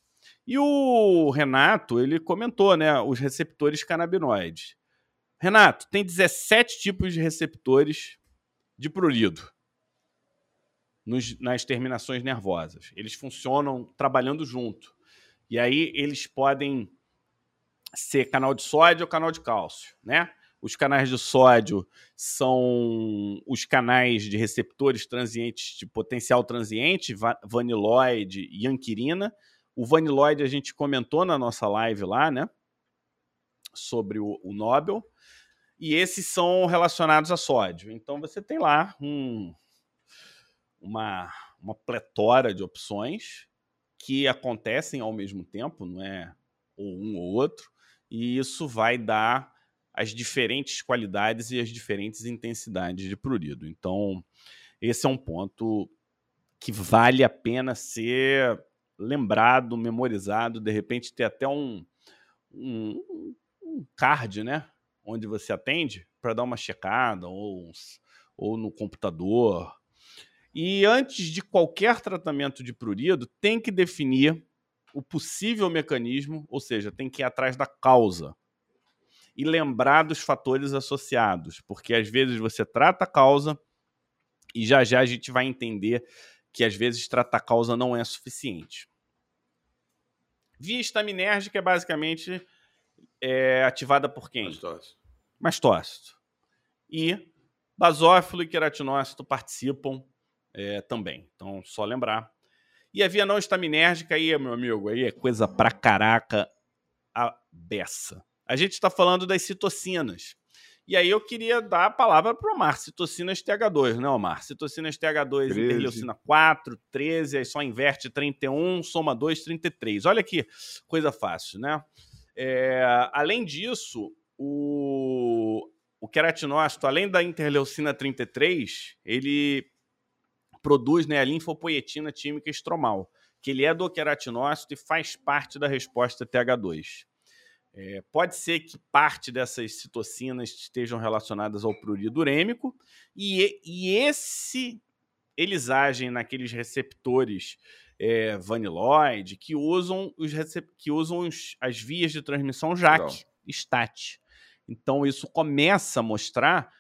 E o Renato, ele comentou, né, os receptores canabinoides. Renato, tem 17 tipos de receptores de prurido nos, nas terminações nervosas. Eles funcionam trabalhando junto. E aí eles podem ser canal de sódio ou canal de cálcio, né? Os canais de sódio são os canais de receptores transientes de potencial transiente, vaniloide e anquirina. O vaniloide a gente comentou na nossa live lá, né? Sobre o, o Nobel. E esses são relacionados a sódio. Então você tem lá um, uma, uma pletora de opções que acontecem ao mesmo tempo, não é ou um ou outro, e isso vai dar as diferentes qualidades e as diferentes intensidades de prurido. Então, esse é um ponto que vale a pena ser lembrado, memorizado, de repente ter até um, um, um card, né? Onde você atende para dar uma checada ou, ou no computador. E antes de qualquer tratamento de prurido, tem que definir o possível mecanismo, ou seja, tem que ir atrás da causa e lembrar dos fatores associados, porque às vezes você trata a causa e já já a gente vai entender que às vezes tratar a causa não é suficiente. Via estaminérgica é basicamente é, ativada por quem? Mastócito. Mastócito. E basófilo e queratinócito participam é, também. Então, só lembrar. E a via não estaminérgica aí, meu amigo, aí é coisa pra caraca a beça a gente está falando das citocinas. E aí eu queria dar a palavra para o Omar, citocinas TH2, né, Omar? Citocinas TH2, 13. interleucina 4, 13, aí só inverte 31, soma 2, 33. Olha que coisa fácil, né? É, além disso, o, o queratinócito, além da interleucina 33, ele produz né, a linfopoietina tímica estromal, que ele é do queratinócito e faz parte da resposta TH2. É, pode ser que parte dessas citocinas estejam relacionadas ao prurido urêmico e, e esse eles agem naqueles receptores é, vaniloide que usam, os que usam os, as vias de transmissão JAK, STAT. Então isso começa a mostrar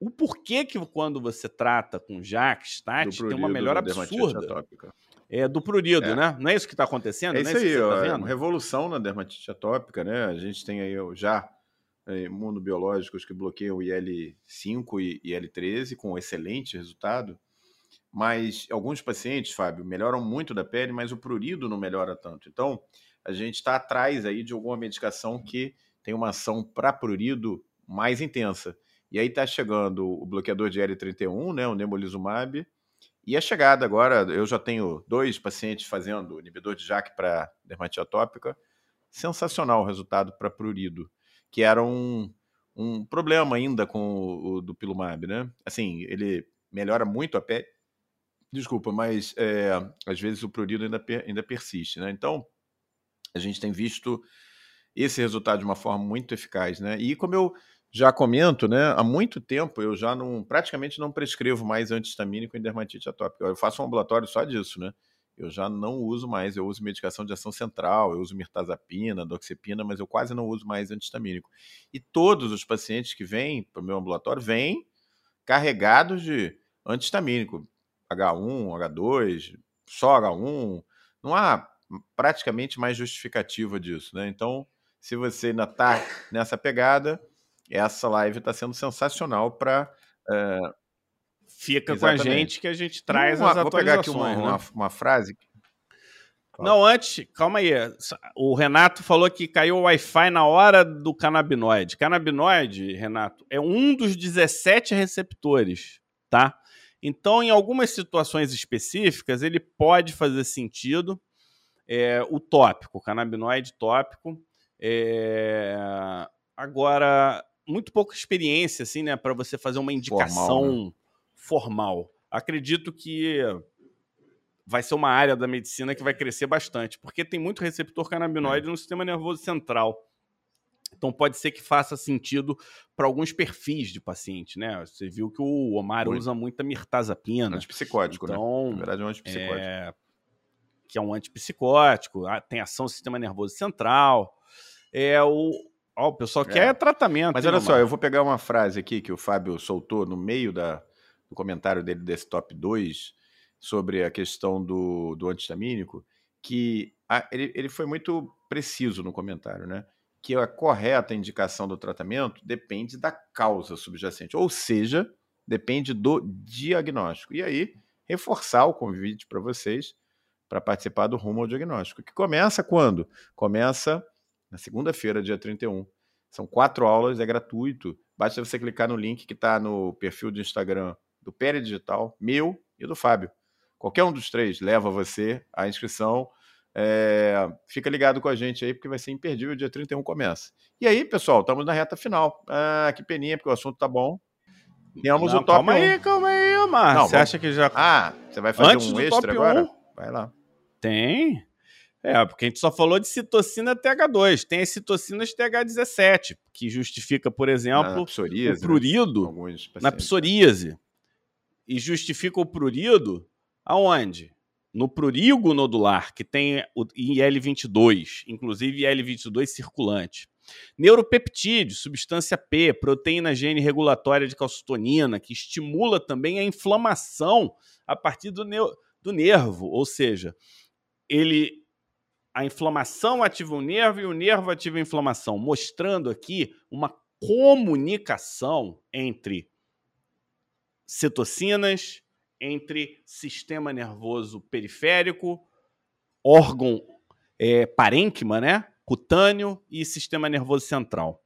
o porquê que quando você trata com JAK, STAT, tem uma melhora absurda é, do prurido, é. né? Não é isso que está acontecendo? É isso, é isso aí, tá uma revolução na dermatite atópica, né? A gente tem aí já é, imunobiológicos que bloqueiam o IL-5 e IL-13 com excelente resultado, mas alguns pacientes, Fábio, melhoram muito da pele, mas o prurido não melhora tanto. Então, a gente está atrás aí de alguma medicação que tem uma ação para prurido mais intensa. E aí está chegando o bloqueador de L31, né, o nemolizumab, e a chegada agora, eu já tenho dois pacientes fazendo inibidor de JAK para dermatite atópica. Sensacional o resultado para prurido, que era um, um problema ainda com o, o do Pilumab, né? Assim, ele melhora muito a pele, Desculpa, mas é, às vezes o prurido ainda, ainda persiste, né? Então, a gente tem visto esse resultado de uma forma muito eficaz, né? E como eu já comento, né, há muito tempo eu já não praticamente não prescrevo mais antihistamínico em dermatite atópica. Eu faço um ambulatório só disso, né? Eu já não uso mais, eu uso medicação de ação central, eu uso mirtazapina, doxepina, mas eu quase não uso mais antihistamínico. E todos os pacientes que vêm para o meu ambulatório vêm carregados de antihistamínico, H1, H2, só H1. Não há praticamente mais justificativa disso, né? Então, se você ainda está nessa pegada, essa live está sendo sensacional para. É... Eh, Fica Exatamente. com a gente que a gente traz uma, as atualizações. Vou pegar aqui uma, né? uma, uma frase. Não, antes, calma aí. O Renato falou que caiu o Wi-Fi na hora do canabinoide. Canabinoide, Renato, é um dos 17 receptores, tá? Então, em algumas situações específicas, ele pode fazer sentido. É, o tópico, o canabinoide tópico. É... Agora, muito pouca experiência, assim, né, para você fazer uma indicação formal, né? formal. Acredito que vai ser uma área da medicina que vai crescer bastante, porque tem muito receptor canabinoide é. no sistema nervoso central. Então pode ser que faça sentido para alguns perfis de paciente, né? Você viu que o Omar muito. usa muita mirtazapina. Antipsicótico, então, né? Na verdade é um antipsicótico. É... Que é um antipsicótico, tem ação no sistema nervoso central. É o, Ó, o pessoal é. quer tratamento. Mas olha só, eu vou pegar uma frase aqui que o Fábio soltou no meio da, do comentário dele desse top 2 sobre a questão do, do antistamínico, que a, ele, ele foi muito preciso no comentário, né? Que a correta indicação do tratamento depende da causa subjacente, ou seja, depende do diagnóstico. E aí, reforçar o convite para vocês para participar do Rumo ao Diagnóstico, que começa quando? Começa na segunda-feira, dia 31. São quatro aulas, é gratuito. Basta você clicar no link que está no perfil do Instagram do Pere Digital, meu e do Fábio. Qualquer um dos três leva você à inscrição. É, fica ligado com a gente aí, porque vai ser imperdível. Dia 31 começa. E aí, pessoal, estamos na reta final. Ah, que peninha, porque o assunto tá bom. Temos Não, o top calma 1. aí, calma aí, Omar. Não, você vamos... acha que já. Ah, você vai fazer Antes um extra agora? 1? Vai lá. Tem. É, porque a gente só falou de citocina TH2. Tem as citocinas TH17, que justifica, por exemplo, o né? prurido né? na psoríase. E justifica o prurido aonde? No prurigo nodular, que tem o IL-22, inclusive IL-22 circulante. Neuropeptídeo, substância P, proteína gene regulatória de calcitonina, que estimula também a inflamação a partir do, do nervo, ou seja, ele a inflamação ativa o nervo e o nervo ativa a inflamação, mostrando aqui uma comunicação entre citocinas, entre sistema nervoso periférico, órgão é, parênquima, né? cutâneo e sistema nervoso central.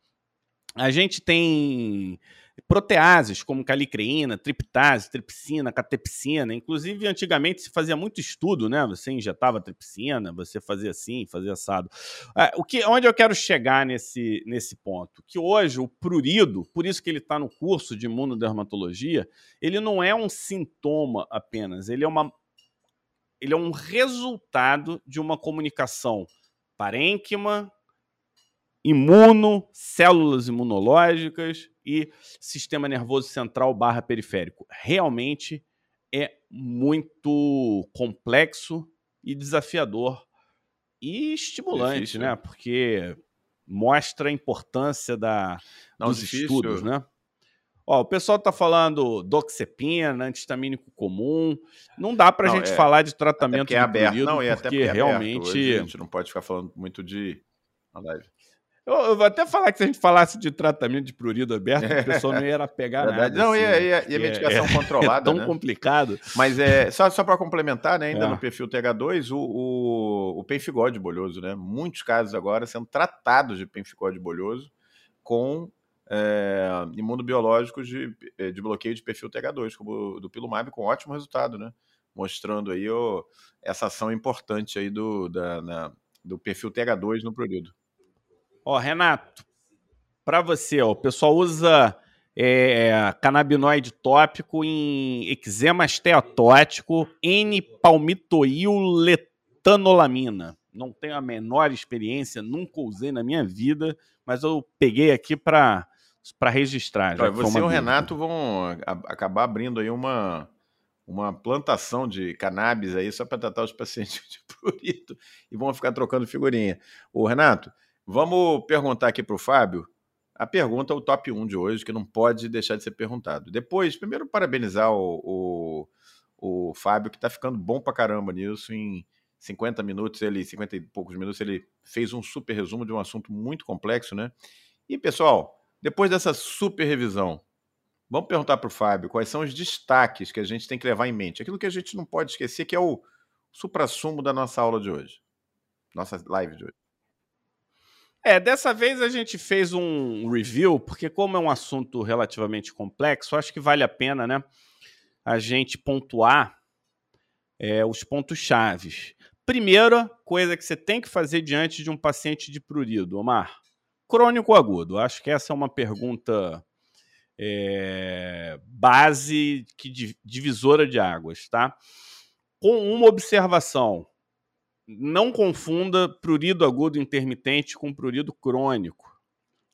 A gente tem proteases como calicreína, triptase, tripsina, catepsina. Inclusive, antigamente se fazia muito estudo, né? Você injetava tripsina, você fazia assim, fazia assado. É, o que, onde eu quero chegar nesse, nesse ponto? Que hoje o prurido, por isso que ele está no curso de imunodermatologia, ele não é um sintoma apenas, ele é uma ele é um resultado de uma comunicação parênquima, imuno, células imunológicas e sistema nervoso central barra periférico. Realmente é muito complexo e desafiador e estimulante, difícil, né? Porque mostra a importância da, Não, dos difícil. estudos, né? Ó, o pessoal tá falando doxepina, antistamínico comum. Não dá pra não, gente é, falar de tratamento é aberto, não, é até porque, é realmente Hoje a gente não pode ficar falando muito de na live. Eu, eu, vou até falar que se a gente falasse de tratamento de prurido aberto, o pessoal não ia pegar [laughs] Verdade. nada. Não, assim, e, a, e, a, medicação [laughs] é, controlada. É tão né? complicado. Mas é só, só para complementar, né, ainda é. no perfil TH2, o, o, o penfigode bolhoso, né? Muitos casos agora sendo tratados de penfigode bolhoso com é, imunobiológicos de, é, de bloqueio de perfil TH2, como o do Pilumab, com ótimo resultado, né? Mostrando aí o, essa ação importante aí do, da, na, do perfil TH2 no prurido. Ó, Renato, para você, ó, o pessoal usa é, canabinoide tópico em eczema esteatótico, N-palmitoil-letanolamina. Não tenho a menor experiência, nunca usei na minha vida, mas eu peguei aqui para registrar. Já você e o Renato vão acabar abrindo aí uma, uma plantação de cannabis aí só para tratar os pacientes [laughs] de prurito e vão ficar trocando figurinha. O Renato, vamos perguntar aqui para o Fábio a pergunta o top 1 de hoje, que não pode deixar de ser perguntado. Depois, primeiro, parabenizar o, o, o Fábio, que está ficando bom para caramba nisso. Em 50 minutos, ele, 50 e poucos minutos, ele fez um super resumo de um assunto muito complexo, né? E, pessoal, depois dessa super revisão, vamos perguntar para o Fábio quais são os destaques que a gente tem que levar em mente. Aquilo que a gente não pode esquecer, que é o supra-sumo da nossa aula de hoje, nossa live de hoje. É, dessa vez a gente fez um review, porque como é um assunto relativamente complexo, acho que vale a pena, né, a gente pontuar é, os pontos chaves. Primeira coisa que você tem que fazer diante de um paciente de prurido, Omar, crônico agudo. Acho que essa é uma pergunta é, base que divisora de águas, tá? Com uma observação, não confunda prurido agudo intermitente com prurido crônico.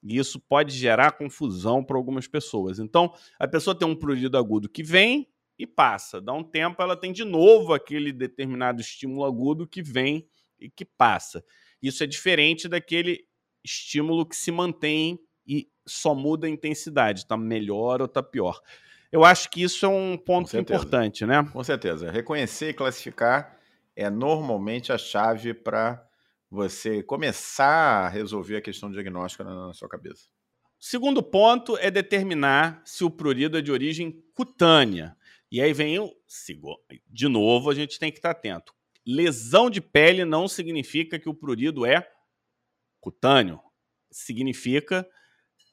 E isso pode gerar confusão para algumas pessoas. Então, a pessoa tem um prurido agudo que vem e passa. Dá um tempo, ela tem de novo aquele determinado estímulo agudo que vem e que passa. Isso é diferente daquele estímulo que se mantém e só muda a intensidade, está melhor ou está pior. Eu acho que isso é um ponto importante, né? Com certeza. Reconhecer e classificar é normalmente a chave para você começar a resolver a questão diagnóstica na, sua cabeça. Segundo ponto é determinar se o prurido é de origem cutânea. E aí vem o. De novo, a gente tem que estar atento. Lesão de pele não significa que o prurido é cutâneo. Significa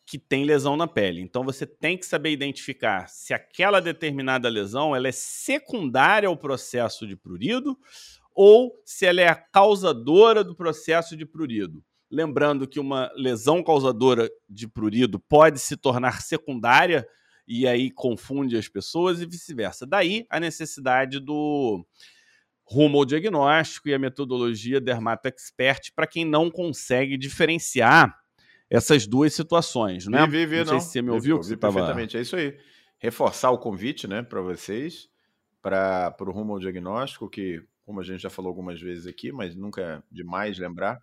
que tem lesão na pele. Então você tem que saber identificar se aquela determinada lesão ela é secundária ao processo de prurido ou se ela é a causadora do processo de prurido. Lembrando que uma lesão causadora de prurido pode se tornar secundária e aí confunde as pessoas e vice-versa. Daí a necessidade do rumo ao diagnóstico e a metodologia Dermato Expert para quem não consegue diferenciar essas duas situações, né? Vi, vi, vi, não, não sei se você me ouviu. Vi, vi tava... perfeitamente, é isso aí. Reforçar o convite, né, para vocês, para o rumo ao diagnóstico, que, como a gente já falou algumas vezes aqui, mas nunca é demais lembrar.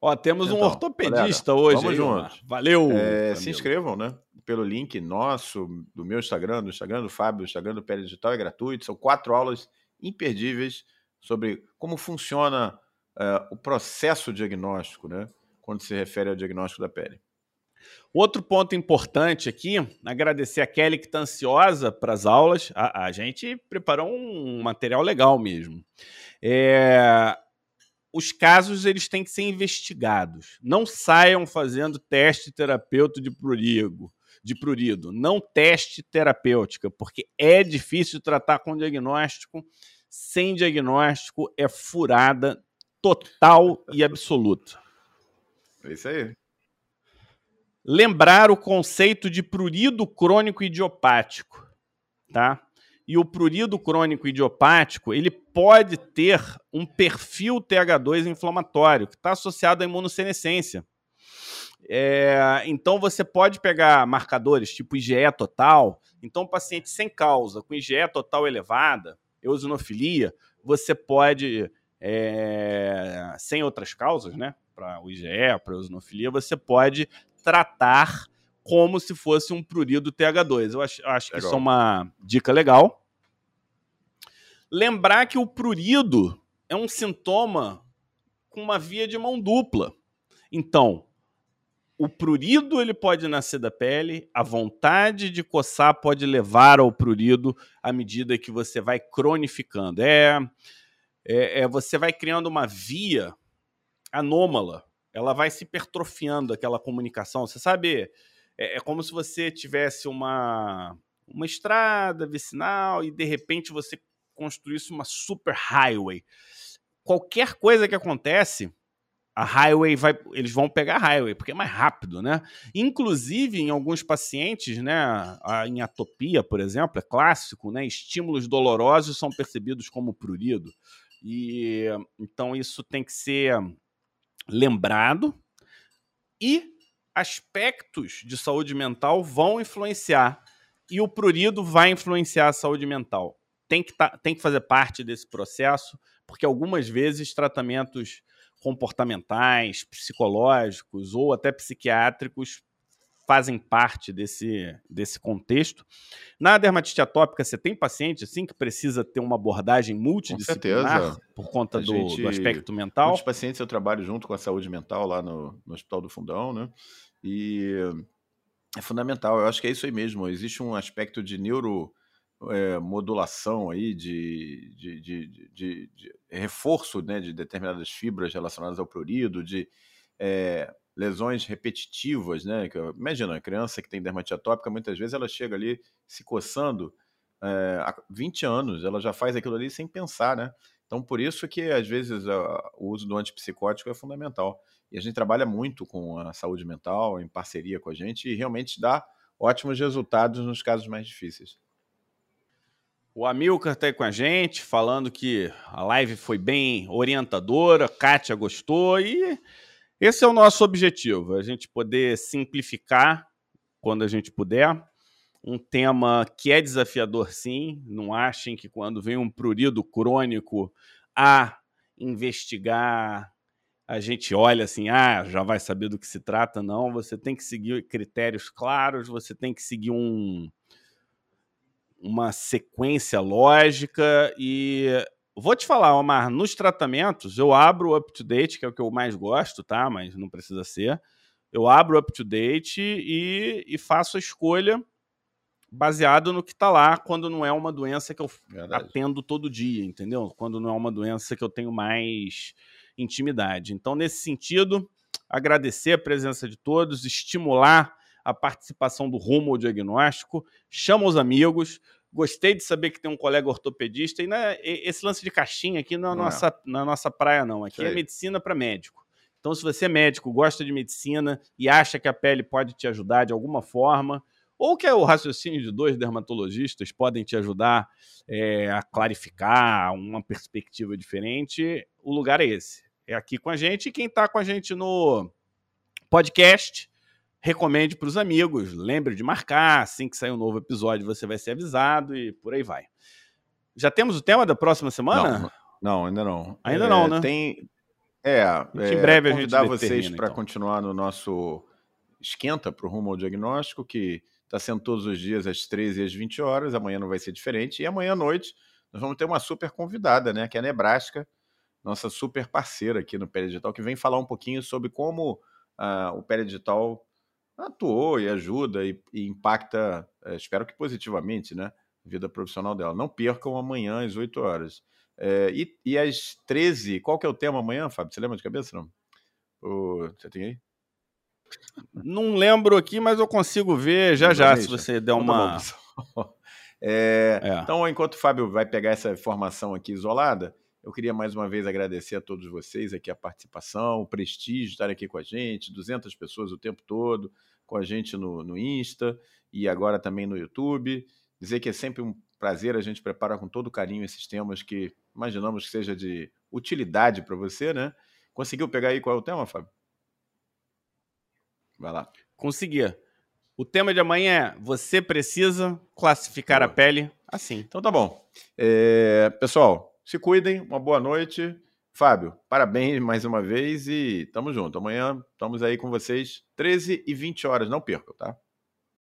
Ó, temos então, um ortopedista galera, hoje. Vamos juntos. Valeu! É, se inscrevam, né? Pelo link nosso, do meu Instagram, do Instagram do Fábio, do Instagram do Pele Digital, é gratuito. São quatro aulas imperdíveis sobre como funciona uh, o processo diagnóstico, né? Quando se refere ao diagnóstico da pele. Outro ponto importante aqui, agradecer a Kelly que está ansiosa para as aulas. A, a, gente preparou um material legal mesmo. É, os casos eles têm que ser investigados. Não saiam fazendo teste terapêutico de prurigo, de prurido. Não teste terapêutica, porque é difícil tratar com diagnóstico. Sem diagnóstico é furada total e absoluta. É isso aí. Lembrar o conceito de prurido crônico idiopático, tá? E o prurido crônico idiopático, ele pode ter um perfil TH2 inflamatório, que está associado à imunossenescência. É, então você pode pegar marcadores tipo IgE total. Então, paciente sem causa, com IgE total elevada, eosinofilia, você pode, é, sem outras causas, né? Para o IgE, para a eosinofilia, você pode tratar como se fosse um prurido TH2. Eu acho, acho que isso é uma dica legal. Lembrar que o prurido é um sintoma com uma via de mão dupla. Então, o prurido ele pode nascer da pele, a vontade de coçar pode levar ao prurido à medida que você vai cronificando. É, é, é você vai criando uma via anômala. Ela vai se hipertrofiando aquela comunicação. Você sabe, é, é como se você tivesse uma, uma estrada vicinal e de repente você construísse uma super highway. Qualquer coisa que acontece, a highway vai, eles vão pegar a highway, porque é mais rápido, né? Inclusive, em alguns pacientes, né, em atopia, por exemplo, é clássico, né? Estímulos dolorosos são percebidos como prurido. E então isso tem que ser lembrado e aspectos de saúde mental vão influenciar e o prurido vai influenciar a saúde mental. Tem que, tá, tem que fazer parte desse processo, porque algumas vezes tratamentos comportamentais, psicológicos ou até psiquiátricos fazem parte desse, desse contexto. Na dermatite atópica, você tem paciente assim que precisa ter uma abordagem multidisciplinar por conta do, gente, do, aspecto mental? Muitos pacientes eu trabalho junto com a saúde mental lá no, no Hospital do Fundão, né? E é fundamental. Eu acho que é isso aí mesmo. Existe um aspecto de neuro é, modulação aí de, de, de, de, reforço né, de determinadas fibras relacionadas ao prurido, de é, lesões repetitivas, né? Imagina, a criança que tem dermatite atópica, muitas vezes ela chega ali se coçando é, há 20 anos, ela já faz aquilo ali sem pensar, né? Então, por isso que, às vezes, a, o uso do antipsicótico é fundamental. E a gente trabalha muito com a saúde mental, em parceria com a gente, e realmente dá ótimos resultados nos casos mais difíceis. O Amilcar está aí com a gente, falando que a live foi bem orientadora, Kátia gostou e esse é o nosso objetivo, a gente poder simplificar quando a gente puder. Um tema que é desafiador, sim. Não achem que quando vem um prurido crônico a investigar, a gente olha assim, ah, já vai saber do que se trata. Não, você tem que seguir critérios claros, você tem que seguir um, uma sequência lógica e vou te falar, Omar, nos tratamentos eu abro o up-to-date, que é o que eu mais gosto, tá? Mas não precisa ser. Eu abro o up-to-date e, e faço a escolha baseado no que está lá, quando não é uma doença que eu Verdade. atendo todo dia, entendeu? Quando não é uma doença que eu tenho mais intimidade. Então, nesse sentido, agradecer a presença de todos, estimular a participação do rumo ao diagnóstico, chama os amigos. Gostei de saber que tem um colega ortopedista. E né, esse lance de caixinha aqui na, é nossa, é. na nossa praia, não. Aqui é medicina para médico. Então, se você é médico, gosta de medicina e acha que a pele pode te ajudar de alguma forma, ou que é o raciocínio de dois dermatologistas podem te ajudar é, a clarificar uma perspectiva diferente, o lugar é esse. É aqui com a gente. E quem está com a gente no podcast, recomende para os amigos, lembre de marcar, assim que sair um novo episódio você vai ser avisado e por aí vai. Já temos o tema da próxima semana? Não, não ainda não. Ainda é, não, né? Tem, é, em é, breve a gente convidar vocês para então. continuar no nosso esquenta para o rumo ao diagnóstico, que está sendo todos os dias às 13 e às 20 horas, amanhã não vai ser diferente, e amanhã à noite nós vamos ter uma super convidada, né, que é a Nebraska, nossa super parceira aqui no Digital, que vem falar um pouquinho sobre como uh, o Digital atuou e ajuda e, e impacta, é, espero que positivamente, né? A vida profissional dela. Não percam amanhã às 8 horas. É, e, e às 13, qual que é o tema amanhã, Fábio? Você lembra de cabeça, não? O, você tem aí? Não lembro aqui, mas eu consigo ver já já, se você der uma... [laughs] É, é. Então, enquanto o Fábio vai pegar essa informação aqui isolada, eu queria mais uma vez agradecer a todos vocês aqui a participação, o prestígio de estar aqui com a gente, 200 pessoas o tempo todo com a gente no, no Insta e agora também no YouTube. Dizer que é sempre um prazer, a gente prepara com todo carinho esses temas que imaginamos que seja de utilidade para você, né? Conseguiu pegar aí qual é o tema, Fábio? Vai lá. Consegui. O tema de amanhã é Você precisa classificar Boa. a pele assim. Então tá bom. É, pessoal, se cuidem, uma boa noite. Fábio, parabéns mais uma vez e tamo junto. Amanhã estamos aí com vocês, 13 e 20 horas, não percam, tá?